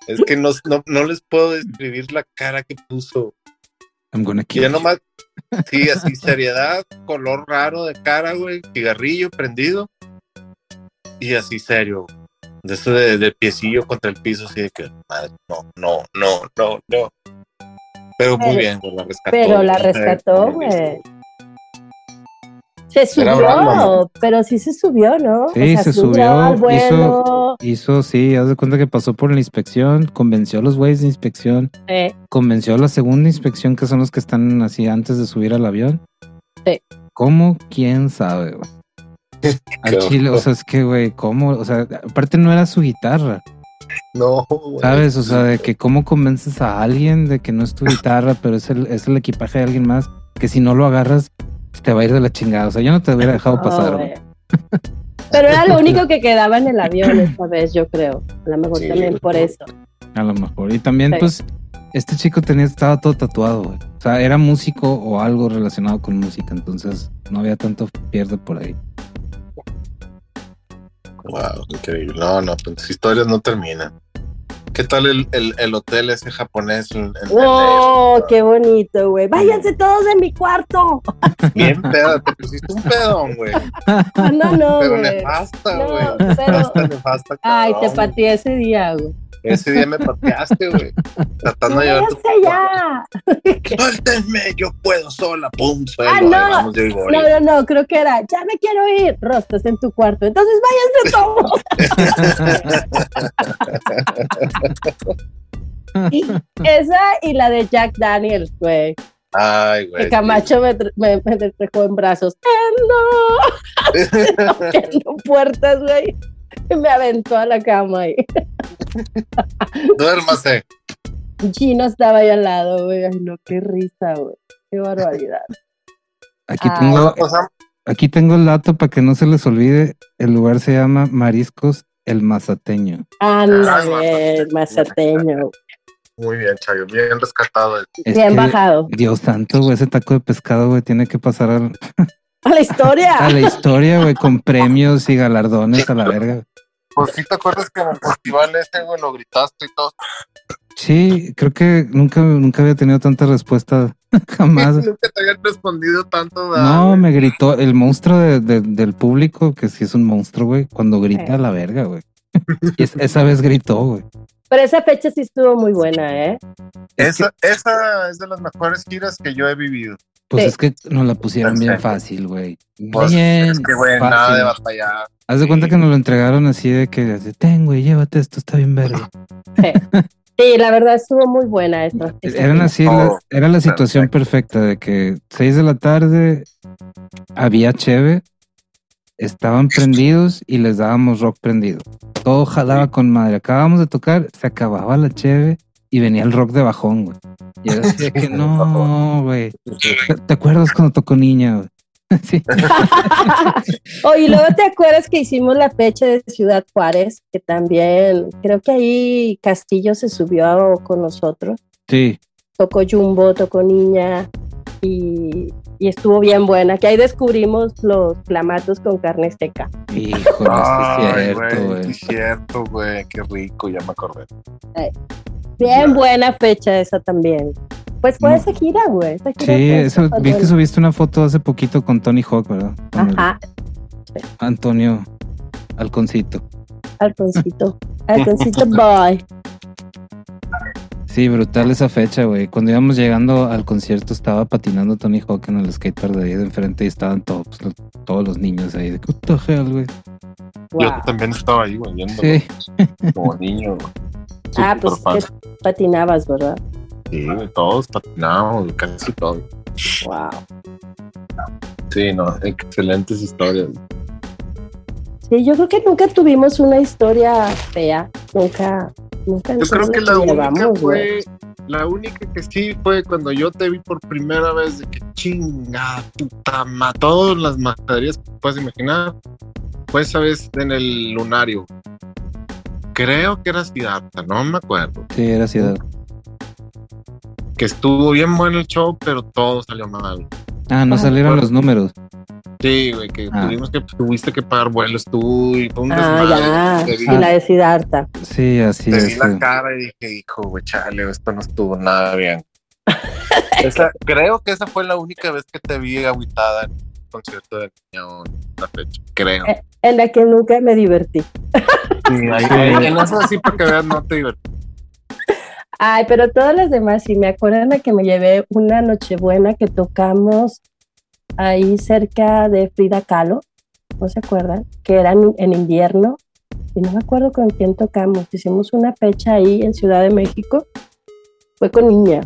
[SPEAKER 2] Es que no, no, les puedo describir la cara que puso.
[SPEAKER 1] I'm gonna kill
[SPEAKER 2] ya nomás, sí, así, seriedad, color raro de cara, güey, cigarrillo prendido. Y así serio, de eso de, piecillo contra el piso, así de que, madre, no, no, no, no, no. Pero muy bien, la rescató.
[SPEAKER 3] Pero la rescató, güey. Se subió, pero sí se subió, ¿no?
[SPEAKER 1] Sí, se subió. Hizo, hizo, sí, haz de cuenta que pasó por la inspección, convenció a los güeyes de inspección, convenció a la segunda inspección, que son los que están así antes de subir al avión.
[SPEAKER 3] Sí.
[SPEAKER 1] ¿Cómo? ¿Quién sabe, güey? Al chile, o sea, es que, güey, ¿cómo? O sea, aparte no era su guitarra.
[SPEAKER 2] No,
[SPEAKER 1] ¿Sabes? O sea, de que cómo convences a alguien de que no es tu guitarra, pero es el, es el equipaje de alguien más, que si no lo agarras, te va a ir de la chingada. O sea, yo no te hubiera dejado pasar.
[SPEAKER 3] Pero era lo único que quedaba en el avión esta vez, yo creo. A lo mejor también por eso.
[SPEAKER 1] A lo mejor. Y también, pues, este chico tenía, estaba todo tatuado, güey. O sea, era músico o algo relacionado con música, entonces no había tanto pierde por ahí.
[SPEAKER 2] Wow, increíble. No, no, pues historias no terminan. ¿Qué tal el, el, el hotel ese japonés?
[SPEAKER 3] ¡Oh, qué bonito, güey! ¡Váyanse todos de mi cuarto!
[SPEAKER 2] Bien pedo, te pusiste un pedón, güey.
[SPEAKER 3] No, no,
[SPEAKER 2] Pero nefasta, güey.
[SPEAKER 3] No, pero... Nefasta. Ay, te pateé ese día, güey.
[SPEAKER 2] Ese día me pateaste, güey. Tratando de llevar tu.
[SPEAKER 3] ya!
[SPEAKER 2] ¡Suéltenme! Yo puedo sola. ¡Pum! Suelo.
[SPEAKER 3] Ah, no. no, no, no. Creo que era. Ya me quiero ir. Rostas en tu cuarto. Entonces váyanse todos. y esa y la de Jack Daniels, güey.
[SPEAKER 2] Ay, güey.
[SPEAKER 3] Que Camacho me, me, me dejó en brazos. ¡No! no puertas, güey. me aventó a la cama ahí.
[SPEAKER 2] Duérmase.
[SPEAKER 3] Gino estaba ahí al lado, güey. Ay, no, qué risa, güey. Qué barbaridad.
[SPEAKER 1] Aquí tengo, aquí tengo el dato para que no se les olvide. El lugar se llama Mariscos El Mazateño.
[SPEAKER 3] Ándale, el Mazateño.
[SPEAKER 2] Muy bien, Chayo, bien rescatado.
[SPEAKER 3] bien bajado.
[SPEAKER 1] Dios santo, güey, ese taco de pescado, güey, tiene que pasar al...
[SPEAKER 3] A la historia.
[SPEAKER 1] A la historia, güey, con premios y galardones a la verga.
[SPEAKER 2] Pues sí te acuerdas que en el festival este, güey, lo gritaste y todo.
[SPEAKER 1] Sí, creo que nunca, nunca había tenido tanta respuesta jamás.
[SPEAKER 2] nunca te habían respondido tanto.
[SPEAKER 1] No, me gritó el monstruo del público, que sí es un monstruo, güey, cuando grita a la verga, güey. y esa vez gritó, güey.
[SPEAKER 3] Pero esa fecha sí estuvo muy buena, ¿eh?
[SPEAKER 2] Esa, esa es de las mejores giras que yo he vivido.
[SPEAKER 1] Pues es que nos la pusieron bien fácil, güey.
[SPEAKER 2] Pues bien. Es que, güey, nada de batallar.
[SPEAKER 1] Haz de cuenta que nos lo entregaron así de que, ten, güey, llévate esto, está bien verde.
[SPEAKER 3] Sí. La verdad estuvo muy buena esta.
[SPEAKER 1] Eran así, era la situación perfecta de que seis de la tarde había cheve, estaban prendidos y les dábamos rock prendido. Todo jalaba con madre. Acabamos de tocar, se acababa la cheve y venía el rock de bajón, güey. Y yo decía que no, güey. ¿Te acuerdas cuando tocó niña, güey? Sí.
[SPEAKER 3] Oye, luego te acuerdas que hicimos la fecha de Ciudad Juárez, que también creo que ahí Castillo se subió con nosotros.
[SPEAKER 1] Sí.
[SPEAKER 3] Tocó Jumbo, tocó Niña y, estuvo bien buena. Que ahí descubrimos los clamatos con carne seca.
[SPEAKER 1] Híjole, es cierto, güey.
[SPEAKER 2] Es cierto, güey. Qué rico, ya me acordé.
[SPEAKER 3] Bien buena fecha esa también. Pues fue esa gira, güey.
[SPEAKER 1] Sí, eso, vi que subiste una foto hace poquito con Tony Hawk, ¿verdad?
[SPEAKER 3] Ajá.
[SPEAKER 1] Antonio Alconcito.
[SPEAKER 3] Alconcito. Alconcito boy.
[SPEAKER 1] Sí, brutal esa fecha, güey. Cuando íbamos llegando al concierto estaba patinando Tony Hawk en el skatepark de ahí de enfrente y estaban todos, todos los niños ahí de puta hell, güey.
[SPEAKER 2] Yo también estaba ahí, güey, viendo.
[SPEAKER 1] Sí.
[SPEAKER 2] Como niño.
[SPEAKER 3] Ah, pues patinabas, ¿verdad?
[SPEAKER 2] Sí, todos patinamos, casi todos.
[SPEAKER 3] Wow.
[SPEAKER 2] Sí, no, excelentes historias.
[SPEAKER 3] Sí, yo creo que nunca tuvimos una historia fea, nunca, nunca.
[SPEAKER 2] Yo creo que la única fue, la única que sí fue cuando yo te vi por primera vez de que chinga, puta, mató las majaderías que puedes imaginar, fue esa vez en el lunario. Creo que era Siddhartha, no me acuerdo.
[SPEAKER 1] Sí, era Siddhartha
[SPEAKER 2] que estuvo bien bueno el show, pero todo salió mal.
[SPEAKER 1] Ah, no salieron los números.
[SPEAKER 2] Sí, güey, que
[SPEAKER 1] Ah.
[SPEAKER 2] tuvimos que tuviste que pagar vuelos tú y fue un
[SPEAKER 3] Ah,
[SPEAKER 2] desmadre.
[SPEAKER 3] ya. Y la de Siddhartha.
[SPEAKER 1] Sí, así
[SPEAKER 2] te
[SPEAKER 1] es.
[SPEAKER 2] vi la cara y dije, hijo, güey, chale, esto no estuvo nada bien. Esa- creo que esa fue la única vez que te vi aguitada en un concierto de niño la fecha, creo.
[SPEAKER 3] Eh. En la que nunca me divertí.
[SPEAKER 2] Sí, ahí- ahí- en eso sí, para que no te divertí.
[SPEAKER 3] Ay, pero todas las demás, sí, me acuerdan de que me llevé una Nochebuena que tocamos ahí cerca de Frida Kahlo, ¿no se acuerdan? Que era en, en invierno, y no me acuerdo con quién tocamos. Hicimos una fecha ahí en Ciudad de México, fue con niña,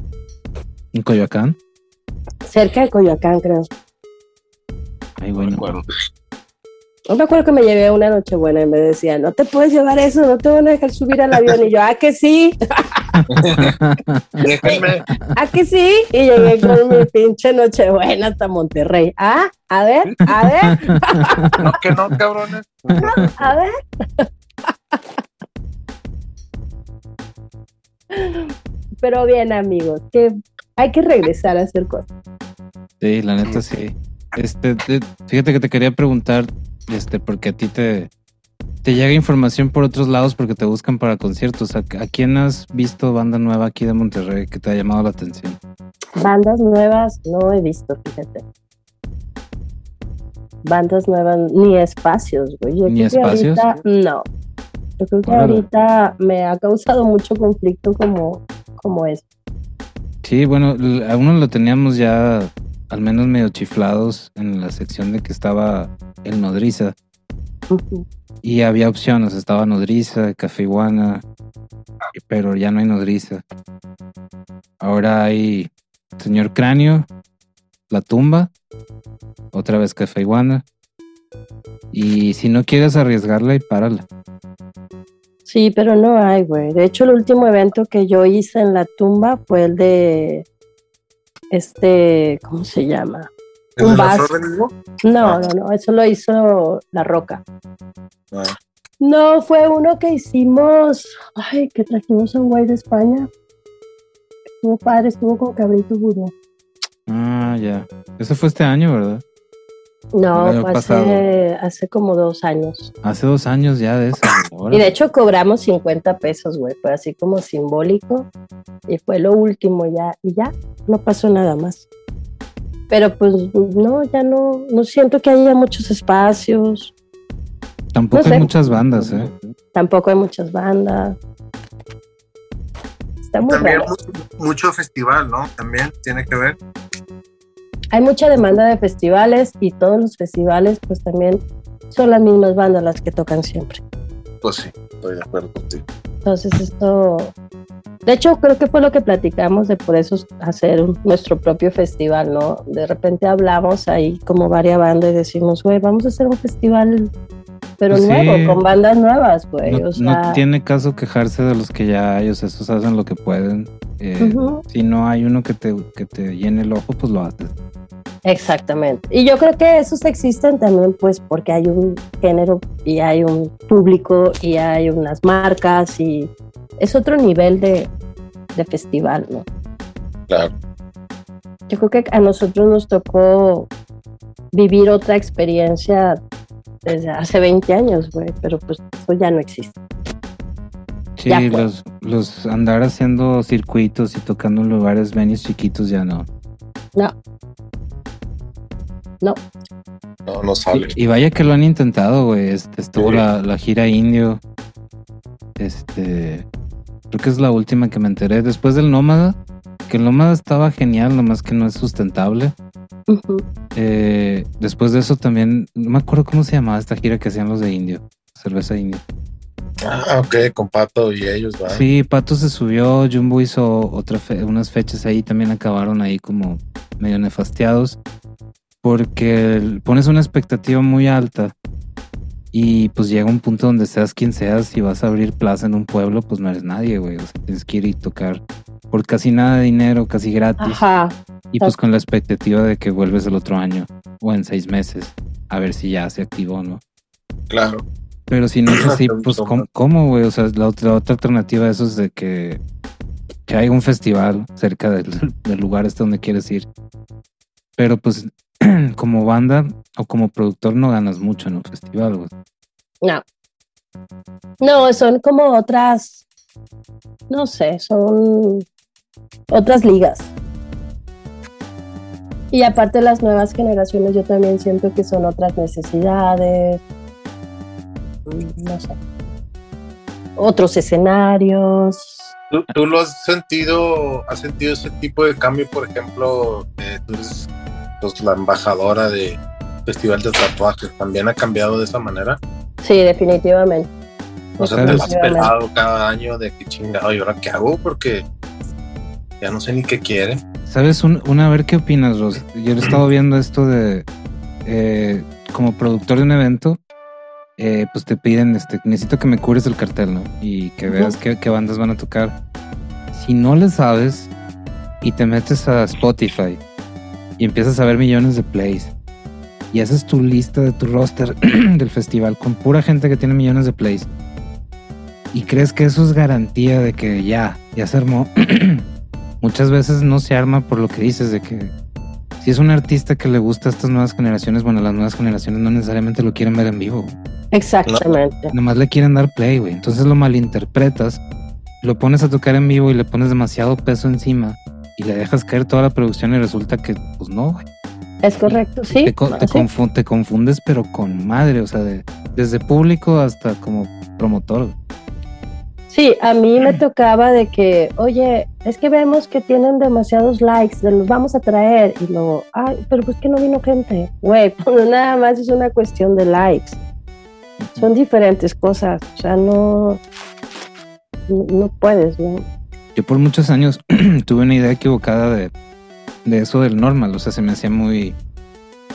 [SPEAKER 1] En Coyoacán.
[SPEAKER 3] cerca de Coyoacán, creo.
[SPEAKER 1] Ay,
[SPEAKER 2] No
[SPEAKER 1] bueno.
[SPEAKER 2] acuerdo.
[SPEAKER 3] No me acuerdo que me llevé una Nochebuena y me decía, no te puedes llevar eso, no te van a dejar subir al avión. Y yo, ah, que sí,
[SPEAKER 2] Déjenme,
[SPEAKER 3] ah, que sí. Y llegué con mi pinche Nochebuena hasta Monterrey. Ah, a ver, a ver.
[SPEAKER 2] no que no, cabrones.
[SPEAKER 3] A ver. Pero bien, amigos, que hay que regresar a hacer cosas.
[SPEAKER 1] Sí, la neta sí. Este, de- fíjate que te quería preguntar, este, porque a ti te, te llega información por otros lados porque te buscan para conciertos. ¿A, a quién has visto banda nueva aquí de Monterrey que te ha llamado la atención?
[SPEAKER 3] Bandas nuevas no he visto, fíjate. Bandas nuevas, ni espacios, güey. Yo
[SPEAKER 1] ¿Ni espacios?
[SPEAKER 3] ahorita, no. Yo creo que
[SPEAKER 1] Órale.
[SPEAKER 3] ahorita me ha causado mucho conflicto como, como es.
[SPEAKER 1] Sí, bueno, a uno lo teníamos ya al menos medio chiflados en la sección de que estaba el Nodriza. Y había opciones, estaba Nodriza, Café Iguana, pero ya no hay Nodriza. Ahora hay Señor Cráneo, La Tumba, otra vez Café Iguana. Y si no quieres arriesgarla, y párala.
[SPEAKER 3] Sí, pero no hay, güey. De hecho, el último evento que yo hice en la tumba fue el de este, ¿cómo se llama?
[SPEAKER 2] ¿Es
[SPEAKER 3] Un
[SPEAKER 2] de la
[SPEAKER 3] vas-
[SPEAKER 2] flor del Vivo?
[SPEAKER 3] No,
[SPEAKER 2] Ah.
[SPEAKER 3] no, no, eso lo hizo La Roca.
[SPEAKER 2] Ah.
[SPEAKER 3] No, fue uno que hicimos, ay, que trajimos a un güey de España. Estuvo padre, estuvo con Cabrito Vudú.
[SPEAKER 1] Ah, ya. Eso fue este año, ¿verdad?
[SPEAKER 3] No, fue hace, hace como dos años.
[SPEAKER 1] Hace dos años ya de eso.
[SPEAKER 3] Y de hecho cobramos 50 pesos, güey. Fue así como simbólico. Y fue lo último ya. Y ya, no pasó nada más. Pero pues no, ya no, no siento que haya muchos espacios.
[SPEAKER 1] Tampoco
[SPEAKER 3] no sé.
[SPEAKER 1] hay muchas bandas, ¿eh?
[SPEAKER 3] Tampoco hay muchas bandas. Está muy
[SPEAKER 2] También
[SPEAKER 3] raro.
[SPEAKER 2] mucho festival, ¿no? También tiene que ver.
[SPEAKER 3] Hay mucha demanda de festivales y todos los festivales pues también son las mismas bandas las que tocan siempre.
[SPEAKER 2] Pues sí, estoy de acuerdo contigo.
[SPEAKER 3] Entonces esto, de hecho creo que fue lo que platicamos de por eso hacer un- nuestro propio festival, ¿no? De repente hablamos ahí como varias bandas y decimos, güey, vamos a hacer un festival, pero
[SPEAKER 1] Pues sí.
[SPEAKER 3] nuevo, con bandas nuevas, güey.
[SPEAKER 1] No,
[SPEAKER 3] o
[SPEAKER 1] no
[SPEAKER 3] sea,
[SPEAKER 1] tiene caso quejarse de los que ya hay, o sea, esos hacen lo que pueden. Eh, Si no hay uno que te, que te llene el ojo, pues lo haces.
[SPEAKER 3] Exactamente. Y yo creo que esos existen también pues porque hay un género y hay un público y hay unas marcas y es otro nivel de, de festival, ¿no?
[SPEAKER 2] Claro.
[SPEAKER 3] Yo creo que a nosotros nos tocó vivir otra experiencia desde hace 20 años, güey, pero pues eso ya no existe.
[SPEAKER 1] Sí,
[SPEAKER 3] Ya fue.
[SPEAKER 1] los, los andar haciendo circuitos y tocando en lugares venues chiquitos ya no.
[SPEAKER 3] No. No,
[SPEAKER 2] No, no sale.
[SPEAKER 1] Y, y vaya que lo han intentado, güey. Este, estuvo
[SPEAKER 2] Sí.
[SPEAKER 1] la, la gira indio. Este. Creo que es la última que me enteré. Después del Nómada. Que el Nómada estaba genial, nomás que no es sustentable. Eh, después de eso también. No me acuerdo cómo se llamaba esta gira que hacían los de indio. Cerveza indio.
[SPEAKER 2] Ah, ok, con Pato y ellos, ¿va?
[SPEAKER 1] Sí, Pato se subió. Jumbo hizo otra fe- unas fechas ahí. También acabaron ahí como medio nefasteados. Porque pones una expectativa muy alta. Y pues llega un punto donde seas quien seas, si vas a abrir plaza en un pueblo, pues no eres nadie, güey. O sea, tienes que ir y tocar por casi nada de dinero, casi gratis.
[SPEAKER 3] Ajá,
[SPEAKER 1] Y pues con la expectativa de que vuelves el otro año o en seis meses, a ver si ya se activó, ¿no?
[SPEAKER 2] Claro.
[SPEAKER 1] Pero si no es así, pues. ¿cómo, cómo, güey? O sea, la otra, la otra alternativa de eso es de que, que hay un festival cerca del, del lugar este donde quieres ir. pero pues como banda o como productor no ganas mucho en un festival, güey.
[SPEAKER 3] No. No, son como otras, no sé, son otras ligas. Y aparte las nuevas generaciones yo también siento que son otras necesidades, no sé, otros escenarios.
[SPEAKER 2] ¿Tú, lo has sentido, has sentido ese tipo de cambio, por ejemplo, eh, tú eres pues, la embajadora de Festival de Tatuajes, ¿también ha cambiado de esa manera?
[SPEAKER 3] Sí, definitivamente.
[SPEAKER 2] O sea, te has pelado cada año de qué chingado, ¿y ahora qué hago? Porque ya no sé ni qué quiere.
[SPEAKER 1] ¿Sabes? una, a ver qué opinas, Ros. Yo he estado viendo esto de, eh, como productor de un evento, eh, pues te piden, este, necesito que me cures el cartel, ¿no? Y que veas qué, qué, bandas van a tocar. Si no le sabes y te metes a Spotify y empiezas a ver millones de plays y haces tu lista de tu roster del festival con pura gente que tiene millones de plays y crees que eso es garantía de que ya, ya se armó. muchas veces no se arma por lo que dices, de que si es un artista que le gusta a estas nuevas generaciones, bueno, las nuevas generaciones no necesariamente lo quieren ver en vivo.
[SPEAKER 3] Exactamente.
[SPEAKER 1] Nomás le quieren dar play, güey. Entonces lo malinterpretas, lo pones a tocar en vivo y le pones demasiado peso encima y le dejas caer toda la producción y resulta que, pues no, güey.
[SPEAKER 3] Es correcto, sí.
[SPEAKER 1] Te, te, confundes, pero con madre, o sea, desde público hasta como promotor.
[SPEAKER 3] Sí, a mí me tocaba de que, oye, es que vemos que tienen demasiados likes, los vamos a traer. Y luego, ay, pero pues que no vino gente. Güey, pues nada más es una cuestión de likes. Son diferentes cosas. O sea, no, no, puedes, ¿no?
[SPEAKER 1] Yo por muchos años tuve una idea equivocada de, de, eso del normal. O sea, se me hacía muy,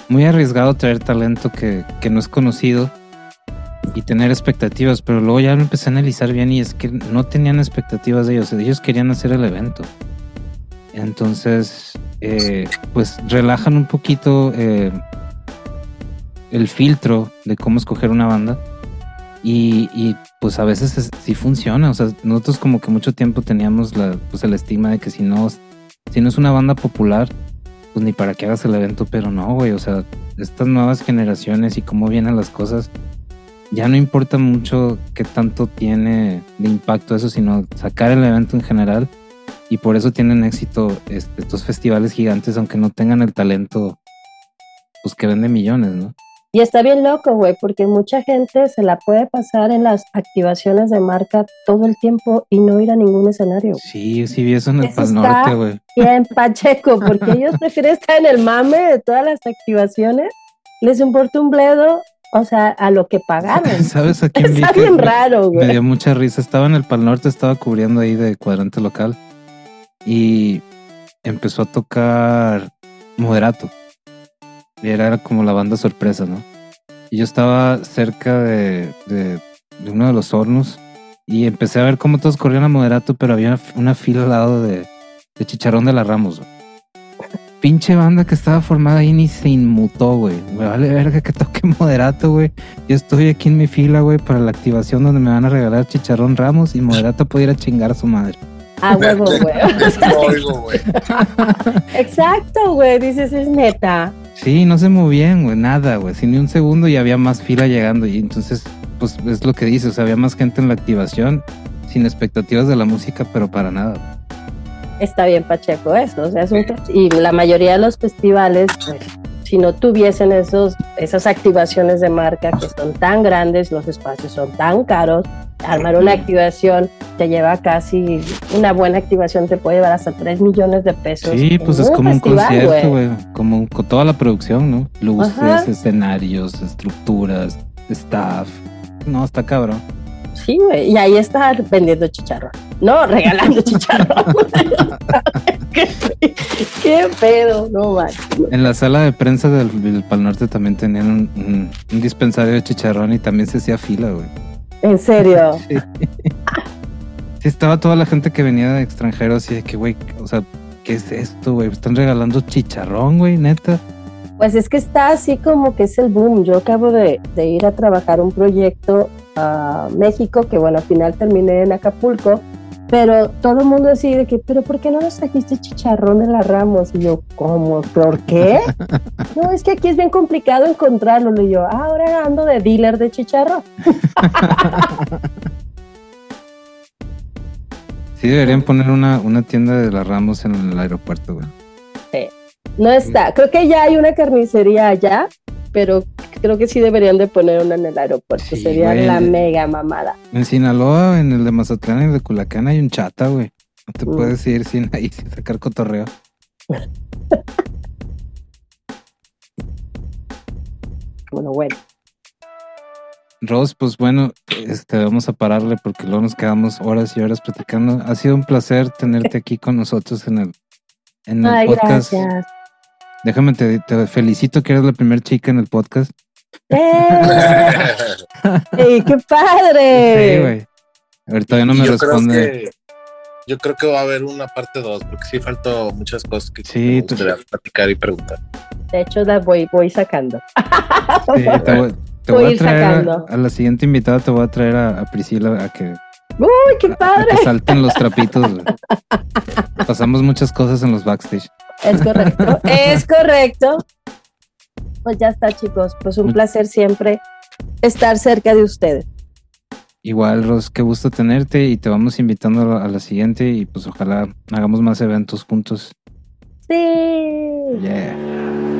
[SPEAKER 1] muy arriesgado traer talento que, que no es conocido y tener expectativas, pero luego ya me empecé a analizar bien y es que no tenían expectativas de ellos, ellos querían hacer el evento. Entonces, eh, pues relajan un poquito eh, el filtro de cómo escoger una banda y, pues a veces sí funciona, o sea, nosotros como que mucho tiempo teníamos la, pues el estigma de que si no, si no es una banda popular, pues ni para que hagas el evento, pero no, güey, o sea, estas nuevas generaciones y cómo vienen las cosas, ya no importa mucho qué tanto tiene de impacto eso, sino sacar el evento en general. Y por eso tienen éxito este, estos festivales gigantes, aunque no tengan el talento, pues que vende millones, ¿no?
[SPEAKER 3] Y está bien loco, güey, porque mucha gente se la puede pasar en las activaciones de marca todo el tiempo y no ir a ningún escenario.
[SPEAKER 1] Sí, sí vi eso en el Pal Norte, güey.
[SPEAKER 3] Bien, Pacheco, porque ellos prefieren estar en el mame de todas las activaciones. Les importa un bledo o sea, a lo que pagaron.
[SPEAKER 1] ¿Sabes a quién
[SPEAKER 3] Está bien raro, güey.
[SPEAKER 1] Me dio mucha risa. Estaba en el Pal Norte, estaba cubriendo ahí de cuadrante local y empezó a tocar Moderato. Era como la banda sorpresa, ¿no? Y yo estaba cerca de, de, uno de los hornos y empecé a ver cómo todos corrían a Moderato, pero había una fila al lado de, de Chicharrón de la Ramos. Güey pinche banda que estaba formada ahí ni se inmutó, güey. Me vale verga que toque moderato, güey. Yo estoy aquí en mi fila, güey, para la activación donde me van a regalar chicharrón Ramos y moderato puede ir a chingar a su madre.
[SPEAKER 3] Ah, huevo, güey. Exacto, güey. Dices, es neta.
[SPEAKER 1] Sí, no se movían, güey, nada, güey. Sin ni un segundo y había más fila llegando. Y entonces, pues es lo que dices, o sea, había más gente en la activación, sin expectativas de la música, pero para nada
[SPEAKER 3] está bien Pacheco eso, o sea, es un, y la mayoría de los festivales, pues, si no tuviesen esos, esas activaciones de marca que son tan grandes, los espacios son tan caros, armar una activación te lleva casi, una buena activación te puede llevar hasta 3 millones de pesos.
[SPEAKER 1] Sí, pues es como un concierto, güey, como con toda la producción, ¿no? Luces, escenarios, estructuras, staff, no, está cabrón.
[SPEAKER 3] Sí, güey, y ahí está vendiendo chicharrón. No, regalando chicharrón. ¿Qué, pedo, no man.
[SPEAKER 1] En la sala de prensa del, Pal Norte también tenían un, dispensario de chicharrón y también se hacía fila, güey.
[SPEAKER 3] ¿En serio?
[SPEAKER 1] Sí. estaba toda la gente que venía de extranjeros y de que, güey, o sea, ¿qué es esto, güey? Están regalando chicharrón, güey, neta.
[SPEAKER 3] Pues es que está así como que es el boom. Yo acabo de, de ir a trabajar un proyecto a México, que bueno, al final terminé en Acapulco, Pero todo el mundo decía de que, pero ¿por qué no nos trajiste chicharrón de las Ramos? Y yo, ¿cómo? ¿Por qué? no, es que aquí es bien complicado encontrarlo. Y yo, ah, ahora ando de dealer de chicharrón.
[SPEAKER 1] sí, deberían poner una, una tienda de las Ramos en el aeropuerto, güey.
[SPEAKER 3] No está. Creo que ya hay una carnicería allá, pero creo que sí deberían de poner una en el aeropuerto. Sería la mega mamada.
[SPEAKER 1] En Sinaloa, en el de Mazatlán y el de Culacán hay un chata, güey. No te mm. puedes ir sin ahí, sin sacar cotorreo.
[SPEAKER 3] bueno, bueno.
[SPEAKER 1] Ros, pues bueno, este, vamos a pararle porque luego nos quedamos horas y horas platicando. Ha sido un placer tenerte aquí con nosotros en el, en el podcast. Gracias. Déjame, te, felicito que eres la primera chica en el podcast.
[SPEAKER 3] ¡Eh! ¡Qué padre!
[SPEAKER 1] Sí, güey. A ver, todavía no me responde.
[SPEAKER 2] yo creo que va a haber una parte 2, porque sí faltó muchas cosas que
[SPEAKER 1] sí,
[SPEAKER 2] platicar y preguntar.
[SPEAKER 3] De hecho, la voy, voy sacando.
[SPEAKER 1] Sí, te voy, a traer a, la siguiente invitada, te voy a traer a, Priscila a que.
[SPEAKER 3] ¡Uy, qué padre!
[SPEAKER 1] que salten los trapitos. Pasamos muchas cosas en los backstage.
[SPEAKER 3] Es correcto, es correcto. Pues ya está, chicos. Pues un placer siempre estar cerca de ustedes.
[SPEAKER 1] Igual, Ros, qué gusto tenerte y te vamos invitando a la, siguiente y pues ojalá hagamos más eventos juntos.
[SPEAKER 3] Sí.
[SPEAKER 1] Yeah.